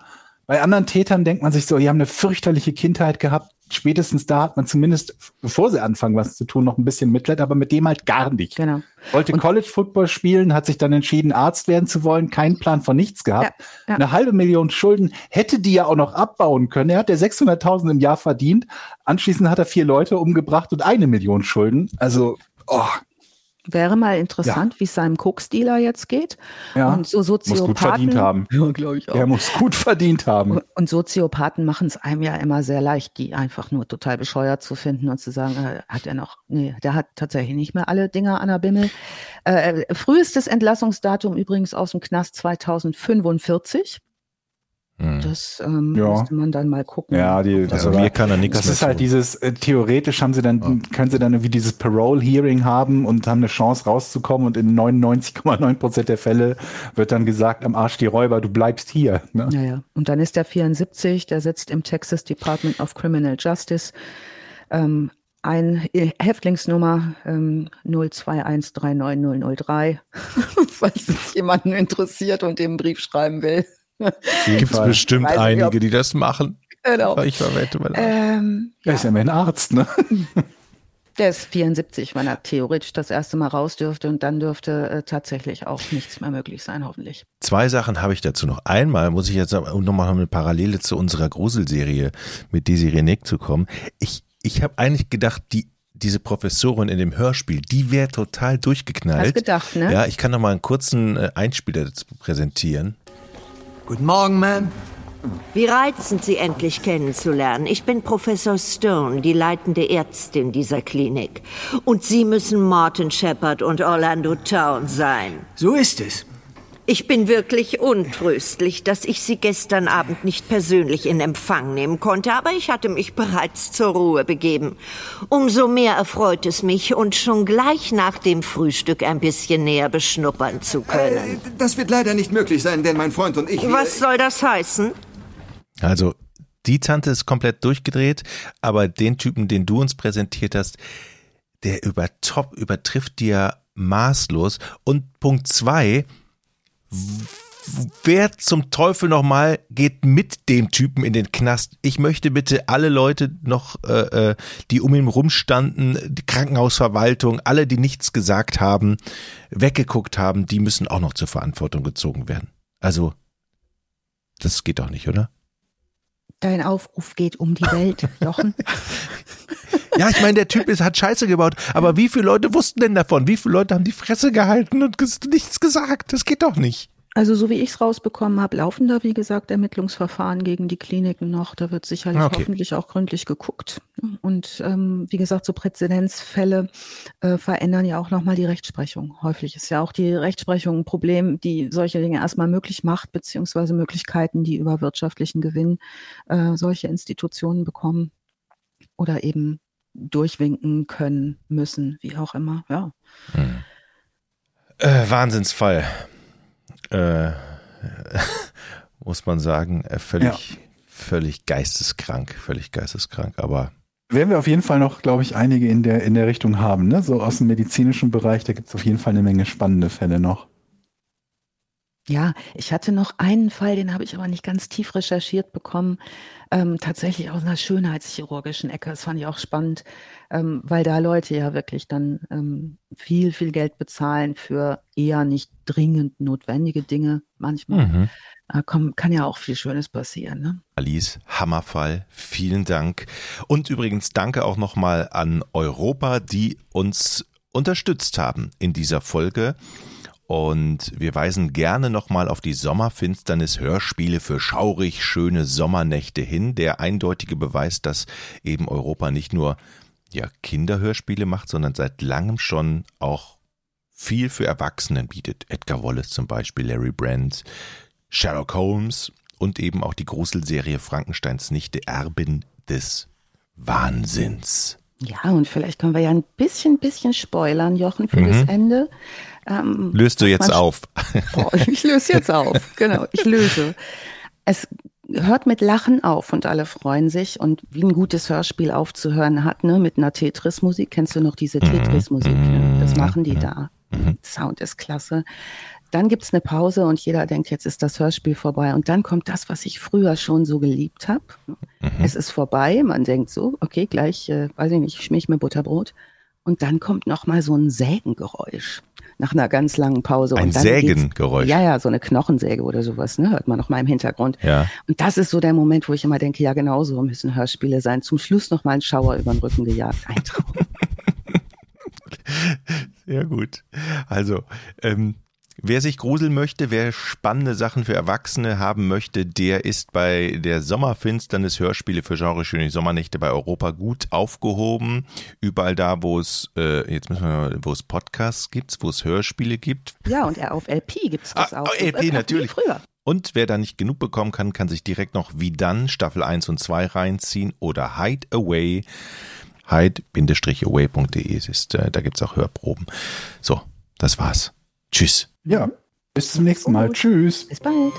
Speaker 3: Bei anderen Tätern denkt man sich so, die haben eine fürchterliche Kindheit gehabt. Spätestens da hat man zumindest, bevor sie anfangen, was zu tun, noch ein bisschen Mitleid, aber mit dem halt gar nicht.
Speaker 2: Genau.
Speaker 3: Wollte College Football spielen, hat sich dann entschieden, Arzt werden zu wollen, keinen Plan von nichts gehabt.
Speaker 2: Ja, ja.
Speaker 3: Eine halbe Million Schulden hätte die ja auch noch abbauen können. Er hat ja 600.000 im Jahr verdient. Anschließend hat er vier Leute umgebracht und eine Million Schulden. Also, oh,
Speaker 2: Wäre mal interessant, wie es seinem Koksdealer jetzt geht.
Speaker 3: ja,
Speaker 2: Und so
Speaker 3: muss
Speaker 2: Soziopathen.
Speaker 3: gut verdient haben.
Speaker 2: Ja, glaube ich auch.
Speaker 3: Er muss gut verdient haben.
Speaker 2: Und- Und Soziopathen machen es einem ja immer sehr leicht, die einfach nur total bescheuert zu finden und zu sagen, äh, hat er noch, nee, der hat tatsächlich nicht mehr alle Dinger an der Bimmel. Äh, äh, frühestes Entlassungsdatum übrigens aus dem Knast 2045.
Speaker 1: Hm.
Speaker 2: Das ähm,
Speaker 3: Ja.
Speaker 2: müsste man dann mal gucken.
Speaker 3: Ja, die,
Speaker 1: Also
Speaker 3: aber
Speaker 1: mir kann er nichts
Speaker 3: das
Speaker 1: mehr
Speaker 3: ist halt dieses, äh, theoretisch haben sie dann, können sie dann irgendwie dieses Parole-Hearing haben und haben eine Chance rauszukommen und in 99,9 Prozent der Fälle wird dann gesagt, am Arsch die Räuber, du bleibst hier. Ne?
Speaker 2: Naja, und dann ist der 74, der sitzt im Texas Department of Criminal Justice. Ähm, ein äh, Häftlingsnummer ähm, 021390003, falls es jemanden interessiert und den Brief schreiben will.
Speaker 1: Gibt es bestimmt
Speaker 2: Weiß
Speaker 1: einige, die das machen.
Speaker 2: Genau.
Speaker 1: Ich verwette mal.
Speaker 2: Ähm,
Speaker 3: Er ist ja immerhin Arzt, ne?
Speaker 2: der ist 74, wenn er theoretisch das erste Mal raus dürfte und dann dürfte äh, tatsächlich auch nichts mehr möglich sein, hoffentlich.
Speaker 1: Zwei Sachen habe ich dazu noch. Einmal muss ich jetzt nochmal eine Parallele zu unserer Gruselserie mit Desiree Nick zu kommen. Ich, ich habe eigentlich gedacht, die, diese Professorin in dem Hörspiel, die wäre total durchgeknallt.
Speaker 2: Hast gedacht, ne?
Speaker 1: Ja, ich kann noch mal einen kurzen äh, Einspieler dazu präsentieren.
Speaker 5: Guten Morgen, Ma'am.
Speaker 4: Wie reizend, Sie endlich kennenzulernen. Ich bin Professor Stone, die leitende Ärztin dieser Klinik. Und Sie müssen Martin Shepard und Orlando Town sein.
Speaker 5: So ist es.
Speaker 4: Ich bin wirklich untröstlich, dass ich Sie gestern Abend nicht persönlich in Empfang nehmen konnte, aber ich hatte mich bereits zur Ruhe begeben. Umso mehr erfreut es mich, uns schon gleich nach dem Frühstück ein bisschen näher beschnuppern zu können.
Speaker 6: Äh, das wird leider nicht möglich sein, denn mein Freund und ich. wir-
Speaker 4: Was soll das heißen?
Speaker 1: Also, die Tante ist komplett durchgedreht, aber den Typen, den du uns präsentiert hast, der übertop, übertrifft dir maßlos. Und Punkt zwei, wer zum Teufel nochmal geht mit dem Typen in den Knast? Ich möchte bitte alle Leute noch, äh, äh, die um ihn rumstanden, die Krankenhausverwaltung, alle, die nichts gesagt haben, weggeguckt haben, die müssen auch noch zur Verantwortung gezogen werden. Also, das geht doch nicht, oder?
Speaker 2: Dein Aufruf geht um die Welt, Jochen.
Speaker 1: Ja, ich meine, der Typ ist, hat Scheiße gebaut, aber wie viele Leute wussten denn davon? Wie viele Leute haben die Fresse gehalten und nichts gesagt? Das geht doch nicht.
Speaker 2: Also so wie ich es rausbekommen habe, laufen da, wie gesagt, Ermittlungsverfahren gegen die Kliniken noch. Da wird sicherlich okay. hoffentlich auch gründlich geguckt. Und ähm, wie gesagt, so Präzedenzfälle äh, verändern ja auch nochmal die Rechtsprechung. Häufig ist ja auch die Rechtsprechung ein Problem, die solche Dinge erstmal möglich macht, beziehungsweise Möglichkeiten, die über wirtschaftlichen Gewinn äh, solche Institutionen bekommen oder eben durchwinken können müssen, wie auch immer. Ja. Hm.
Speaker 1: Äh, Wahnsinnsfall äh, muss man sagen, äh, völlig, ja. völlig geisteskrank, völlig geisteskrank, aber.
Speaker 3: Werden wir auf jeden Fall noch, glaube ich, einige in der, in der Richtung haben, ne? So aus dem medizinischen Bereich, da gibt es auf jeden Fall eine Menge spannende Fälle noch.
Speaker 2: Ja, ich hatte noch einen Fall, den habe ich aber nicht ganz tief recherchiert bekommen. Ähm, tatsächlich aus einer schönheitschirurgischen Ecke. Das fand ich auch spannend, ähm, weil da Leute ja wirklich dann ähm, viel, viel Geld bezahlen für eher nicht dringend notwendige Dinge. Manchmal mhm. äh, komm, kann ja auch viel Schönes passieren. Ne?
Speaker 1: Alice, Hammerfall, vielen Dank. Und übrigens danke auch nochmal an Europa, die uns unterstützt haben in dieser Folge. Und wir weisen gerne nochmal auf die Sommerfinsternis Hörspiele für schaurig schöne Sommernächte hin. Der eindeutige Beweis, dass eben Europa nicht nur ja, Kinderhörspiele macht, sondern seit langem schon auch viel für Erwachsenen bietet. Edgar Wallace zum Beispiel, Larry Brand, Sherlock Holmes und eben auch die Gruselserie Frankensteins Nichte Erbin des Wahnsinns.
Speaker 2: Ja, und vielleicht können wir ja ein bisschen, bisschen spoilern, Jochen, für mhm. das Ende.
Speaker 1: Ähm, Löst du jetzt auf?
Speaker 2: Oh, ich löse jetzt auf, genau, ich löse. Es hört mit Lachen auf und alle freuen sich und wie ein gutes Hörspiel aufzuhören hat, ne, mit einer Tetris-Musik. Kennst du noch diese mhm. Tetris-Musik? Ne? Das machen die mhm. da. Sound ist klasse. Dann gibt's eine Pause und jeder denkt, jetzt ist das Hörspiel vorbei. Und dann kommt das, was ich früher schon so geliebt habe. Mhm. Es ist vorbei. Man denkt so, okay, gleich, äh, weiß ich nicht, schmier ich mir Butterbrot. Und dann kommt noch mal so ein Sägengeräusch nach einer ganz langen Pause.
Speaker 1: Ein Sägengeräusch.
Speaker 2: Ja, ja, so eine Knochensäge oder sowas, ne, hört man noch mal im Hintergrund. Ja. Und das ist so der Moment, wo ich immer denke, ja, genau so müssen Hörspiele sein. Zum Schluss noch mal ein Schauer über den Rücken gejagt. Ein Traum.
Speaker 1: Sehr gut. Also, ähm, Wer sich gruseln möchte, wer spannende Sachen für Erwachsene haben möchte, der ist bei der Sommerfinsternis Hörspiele für Genreschöne Sommernächte bei Europa gut aufgehoben. Überall da, wo es, äh, jetzt müssen wir, wo es Podcasts gibt, wo es Hörspiele gibt.
Speaker 2: Ja, und auf LP gibt es das ah, auch.
Speaker 1: LP äh, natürlich. Früher. Und wer da nicht genug bekommen kann, kann sich direkt noch wie dann Staffel 1 und 2 reinziehen oder Hide Away. Hide-away.de ist, äh, da gibt's auch Hörproben. So, das war's. Tschüss.
Speaker 3: Ja, bis zum nächsten Mal. Tschüss.
Speaker 2: Bis bald.